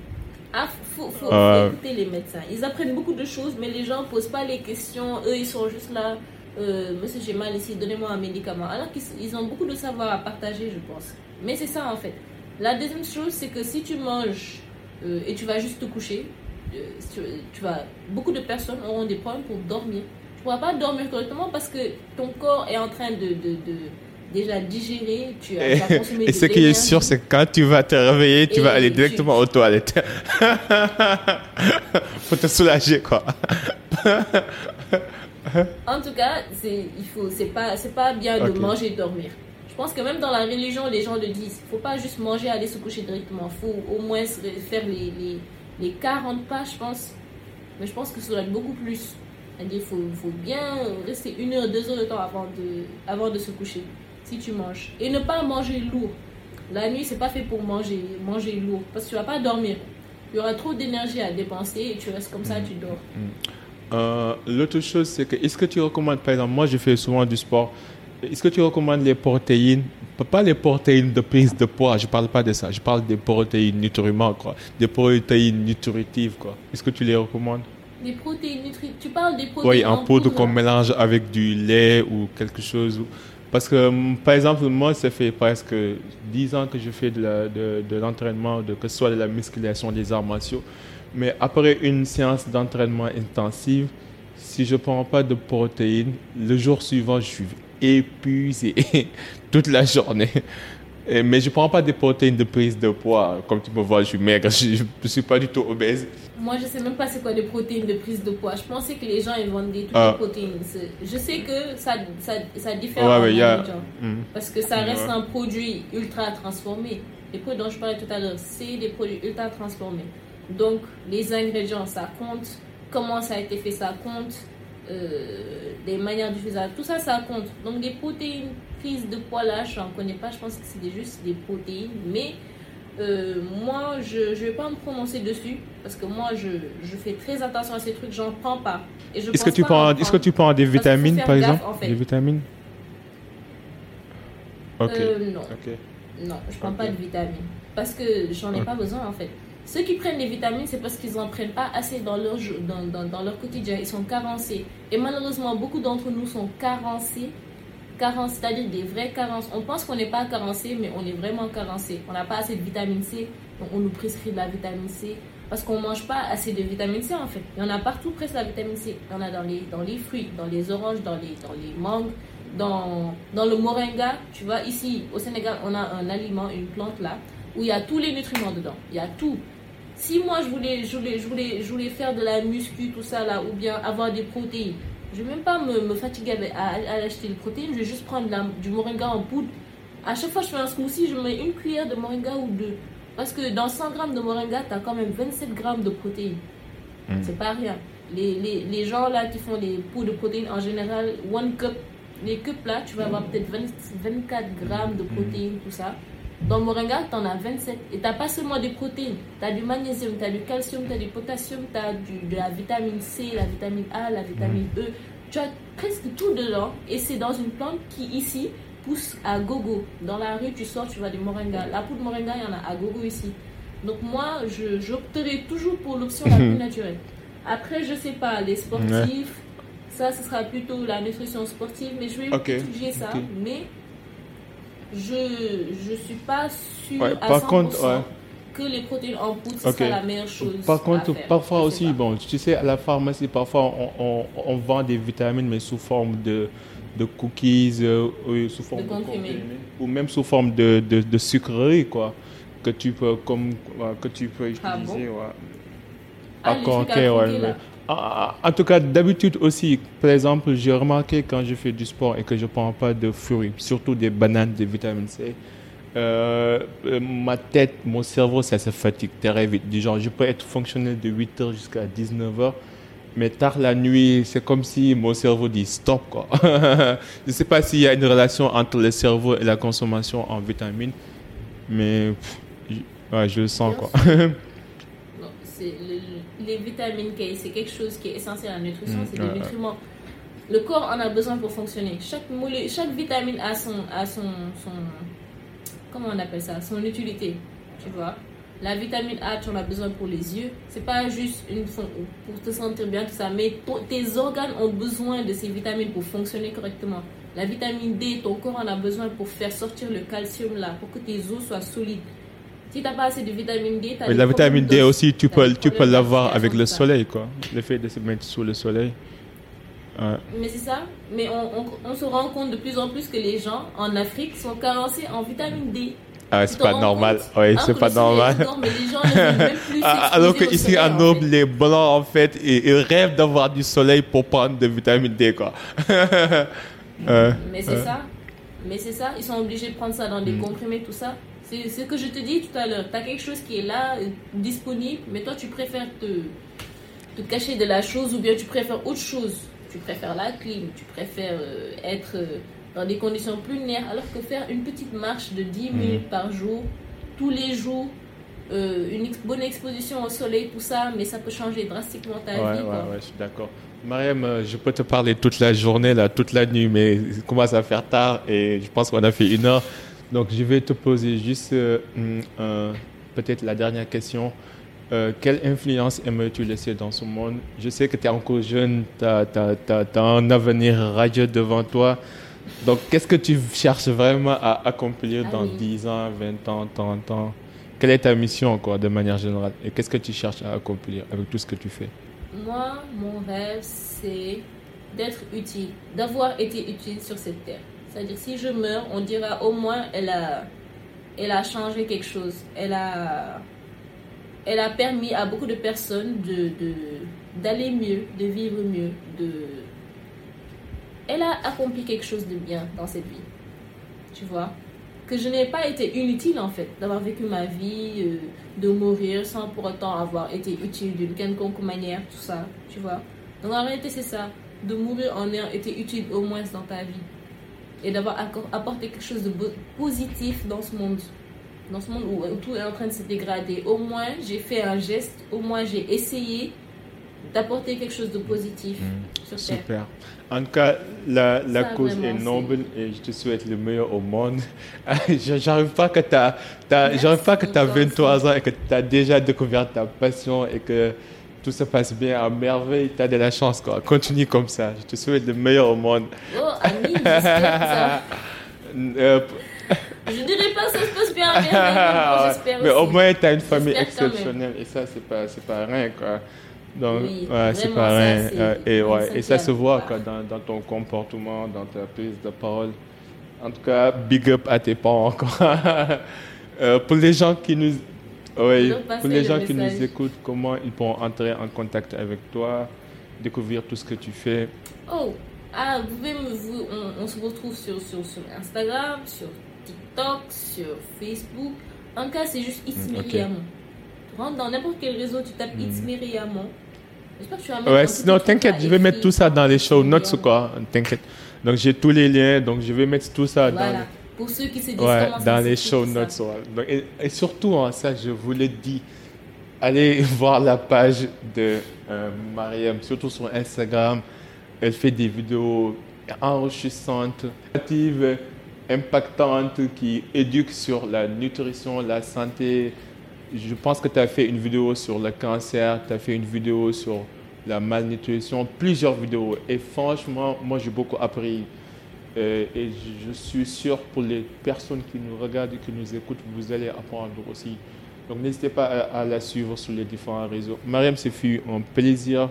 Ah, faut, faut, euh. écouter les médecins. Ils apprennent beaucoup de choses, mais les gens posent pas les questions. Eux, ils sont juste là. Euh, monsieur, j'ai mal ici, donnez-moi un médicament. Alors qu'ils ont beaucoup de savoir à partager, je pense. Mais c'est ça en fait. La deuxième chose, c'est que si tu manges euh, et tu vas juste te coucher, tu vas, beaucoup de personnes auront des problèmes pour dormir. Tu ne pourras pas dormir correctement parce que ton corps est en train de, de, de déjà digérer, tu as, et, consumé Et ce qui est sûr, c'est que quand tu vas te réveiller, tu vas aller directement aux toilettes. pour te soulager, quoi. en tout cas, c'est pas pas bien de manger et dormir. Je pense que même dans la religion, les gens le disent. Il faut pas juste manger, aller se coucher directement. Il faut au moins faire les, les les 40 pas, je pense. Mais je pense que ça doit être beaucoup plus. Il faut, faut bien rester une heure, deux heures de temps avant de, avant de se coucher, si tu manges. Et ne pas manger lourd. La nuit, c'est pas fait pour manger, manger lourd, parce que tu vas pas dormir. Il y aura trop d'énergie à dépenser et tu restes comme ça, tu dors. Mm. Euh, l'autre chose, c'est que, est-ce que tu recommandes, par exemple, moi je fais souvent du sport, est-ce que tu recommandes les protéines Pas les protéines de prise de poids, je parle pas de ça. Je parle des protéines nutriments, quoi. Des protéines nutritives, quoi. Est-ce que tu les recommandes? Des protéines nutritives Tu parles des protéines Oui, en, poudre, qu'on mélange avec du lait ou quelque chose. Parce que, par exemple, moi, ça fait presque 10 ans que je fais de l'entraînement, de, de, que ce soit de la musculation, des arts martiaux. Mais après une séance d'entraînement intensive, si je prends pas de protéines, le jour suivant, je suis épuisé toute la journée. Mais je ne prends pas des protéines de prise de poids. Comme tu me vois, je suis maigre, je ne suis pas du tout obèse. Moi, je ne sais même pas c'est quoi des protéines de prise de poids. Je pensais que les gens ils vendaient toutes ah. les protéines. Je sais que ça, ça, ça diffère ouais, a... Parce que ça reste un produit ultra transformé. Les produits dont je parlais tout à l'heure, c'est des produits ultra transformés. Donc, les ingrédients, ça compte. Comment ça a été fait, ça compte. Euh, des manières d'utiliser, tout ça, ça compte. Donc, des protéines prises de poids là, je n'en connais pas. Je pense que c'est juste des protéines. Mais euh, moi, je ne vais pas me prononcer dessus parce que moi, je, je fais très attention à ces trucs. J'en prends pas. Est-ce que, tu prends, est-ce que tu prends des vitamines, par exemple? Des vitamines? Euh, non. Non, je prends pas de vitamines. Parce que j'en ai pas besoin, en fait. Ceux qui prennent les vitamines, c'est parce qu'ils n'en prennent pas assez dans leur, dans, dans, leur quotidien. Ils sont carencés. Et malheureusement, beaucoup d'entre nous sont carencés. Carences, c'est-à-dire des vraies carences. On pense qu'on n'est pas carencé, mais on est vraiment carencé. On n'a pas assez de vitamine C, donc on nous prescrit de la vitamine C. Parce qu'on ne mange pas assez de vitamine C, en fait. Il y en a partout presque la vitamine C. Il y en a dans les, dans les fruits, dans les oranges, dans les, dans les mangues, dans, dans le moringa. Tu vois, ici, au Sénégal, on a un aliment, une plante là, où il y a tous les nutriments dedans. Il y a tout. Si moi je voulais, je voulais, je voulais, je voulais faire de la muscu, tout ça là, ou bien avoir des protéines, je ne vais même pas me, me fatiguer à, à, acheter des protéines, je vais juste prendre du moringa en poudre. À chaque fois que je fais un smoothie, je mets une cuillère de moringa ou deux. Parce que dans 100 grammes de moringa, tu as quand même 27 grammes de protéines. Hmm. C'est pas rien. Les, les, les, gens là qui font des poudres de protéines, en général, one cup, les cups là, tu vas avoir peut-être 24 grammes de protéines, tout ça. Dans le moringa, tu en as 27. Et tu n'as pas seulement des protéines. Tu as du magnésium, tu as du calcium, tu as du potassium, tu as de la vitamine C, la vitamine A, la vitamine E. Tu as presque tout dedans. Et c'est dans une plante qui, ici, pousse à gogo. Dans la rue, tu sors, tu vois du moringa. La poudre moringa, il y en a à gogo ici. Donc moi, j'opterai toujours pour l'option la plus naturelle. Après, je sais pas, les sportifs, ça, ce sera plutôt la nutrition sportive, mais je vais étudier ça. Mais je ne suis pas sûre à par 100% contre, que les protéines en poudre, c'est la meilleure chose. Par contre, parfois aussi, bon, tu sais, à la pharmacie, parfois on, on, vend des vitamines, mais sous forme de, de cookies, euh, sous forme de, ou même sous forme de, de, de, sucreries, quoi, que tu peux, comme, que tu peux ah utiliser. Ah, bon? ouais. Ah, en tout cas, d'habitude aussi, par exemple, j'ai remarqué quand je fais du sport et que je ne prends pas de fruits, surtout des bananes, des vitamines C, euh, ma tête, mon cerveau, ça se fatigue très vite. Du genre, je peux être fonctionnel de 8h jusqu'à 19h, mais tard la nuit, c'est comme si mon cerveau dit stop. Quoi. je ne sais pas s'il y a une relation entre le cerveau et la consommation en vitamines, mais je le sens. Quoi. les vitamines K, c'est quelque chose qui est essentiel à la nutrition, mm, c'est des nutriments. Le corps en a besoin pour fonctionner. Chaque, chaque vitamine a son, a son, son, comment on appelle ça, son utilité, tu vois? La vitamine A, tu en as besoin pour les yeux. C'est pas juste une pour te sentir bien, tout ça, mais tes organes ont besoin de ces vitamines pour fonctionner correctement. La vitamine D, ton corps en a besoin pour faire sortir le calcium là, pour que tes os soient solides. Si tu n'as pas assez de vitamine D, tu as La vitamine D aussi, tu peux, tu peux l'avoir avec le soleil, quoi. Le fait de se mettre sous le soleil. Mais c'est ça. Mais on, on, se rend compte de plus en plus que les gens en Afrique sont carencés en vitamine D. Ah, c'est pas normal. Oui, c'est pas normal. mais les gens ne même plus ah, Alors qu'ici, en Europe, les blancs, en fait, ils, rêvent d'avoir du soleil pour prendre de vitamine D, quoi. mais c'est ça. Mais c'est ça. Ils sont obligés de prendre ça dans des mm. comprimés, tout ça. C'est ce que je te dis tout à l'heure. Tu as quelque chose qui est là, disponible, mais toi, tu préfères te, te cacher de la chose ou bien tu préfères autre chose. Tu préfères la clim, tu préfères euh, être euh, dans des conditions plus lunaires, alors que faire une petite marche de 10 mhm. minutes par jour, tous les jours, euh, une bonne exposition au soleil, tout ça, mais ça peut changer drastiquement ta vie. Ouais, ouais, je suis d'accord. Mariam, je peux te parler toute la journée, là, toute la nuit, mais il commence à faire tard et je pense qu'on a fait une heure. Donc, je vais te poser juste euh, peut-être la dernière question. Euh, quelle influence aimerais-tu laisser dans ce monde? Je sais que tu es encore jeune, tu as, un avenir radieux devant toi. Donc, qu'est-ce que tu cherches vraiment à accomplir dans 10 ans, 20 ans, 30 ans? Quelle est ta mission, encore, de manière générale? Et qu'est-ce que tu cherches à accomplir avec tout ce que tu fais? Moi, mon rêve, c'est d'être utile, d'avoir été utile sur cette terre. C'est-à-dire, si je meurs, on dira au moins elle a, elle a changé quelque chose. Elle a, elle a permis à beaucoup de personnes de, d'aller mieux, de vivre mieux. De... Elle a accompli quelque chose de bien dans cette vie. Tu vois? Que je n'ai pas été inutile en fait, d'avoir vécu ma vie, euh, de mourir sans pour autant avoir été utile d'une quelconque manière, tout ça, tu vois? Donc en réalité, c'est ça, de mourir en ayant été utile au moins dans ta vie et d'avoir apporté quelque chose de positif dans ce monde. Dans ce monde où tout est en train de se dégrader. Au moins, j'ai fait un geste, au moins, j'ai essayé d'apporter quelque chose de positif mmh. sur Terre. Super. En tout cas, la, la cause est noble et je te souhaite le meilleur au monde. J'arrive pas que tu as, pas que as 23 ans et que tu as déjà découvert ta passion et que tout se passe bien à merveille. Tu as de la chance. Quoi. Continue comme ça. Je te souhaite le meilleur au monde. Oh, ami, ça. euh, je dirais pas que ça se passe bien, bien j'espère Mais au moins, tu as une famille exceptionnelle et ça, c'est pas, pas rien. Quoi. Donc, ouais, c'est pareil. Ça, et, ouais, et ça se voit quoi, dans, dans, ton comportement, dans ta prise de parole. En tout cas, big up à tes parents. euh, pour les gens qui nous, ouais, pour les gens qui nous écoutent, comment ils pourront entrer en contact avec toi, découvrir tout ce que tu fais? Oh, ah, vous pouvez me, vous, on, se retrouve sur, sur, sur, Instagram, sur TikTok, sur Facebook. En cas, c'est juste Ismiri mm, rentre dans n'importe quel réseau, tu tapes mm. It's. J'espère que tu vas Ouais, non, t'inquiète, je vais mettre tout ça dans les show notes, quoi. T'inquiète. Donc, j'ai tous les liens, donc je vais mettre tout ça voilà. dans. Pour ceux qui se disent ouais, dans les show notes. Et, surtout, hein, ça, je vous l'ai dit, allez voir la page de euh, Mariam, surtout sur Instagram. Elle fait des vidéos enrichissantes, impactantes, qui éduquent sur la nutrition, la santé, je pense que tu as fait une vidéo sur le cancer, tu as fait une vidéo sur la malnutrition, plusieurs vidéos. Et franchement, moi, j'ai beaucoup appris. Euh, et je suis sûr pour les personnes qui nous regardent et qui nous écoutent, vous allez apprendre aussi. Donc n'hésitez pas à, la suivre sur les différents réseaux. Mariam, c'est fut un plaisir.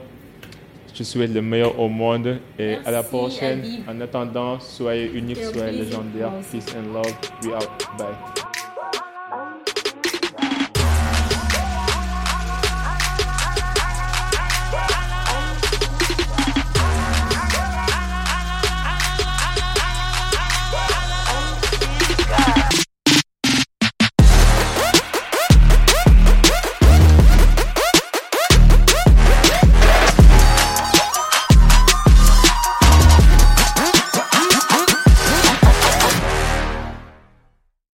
Je te souhaite le meilleur au monde et à la prochaine. En attendant, soyez unique, soyez légendaire. Peace and love. We out. Bye.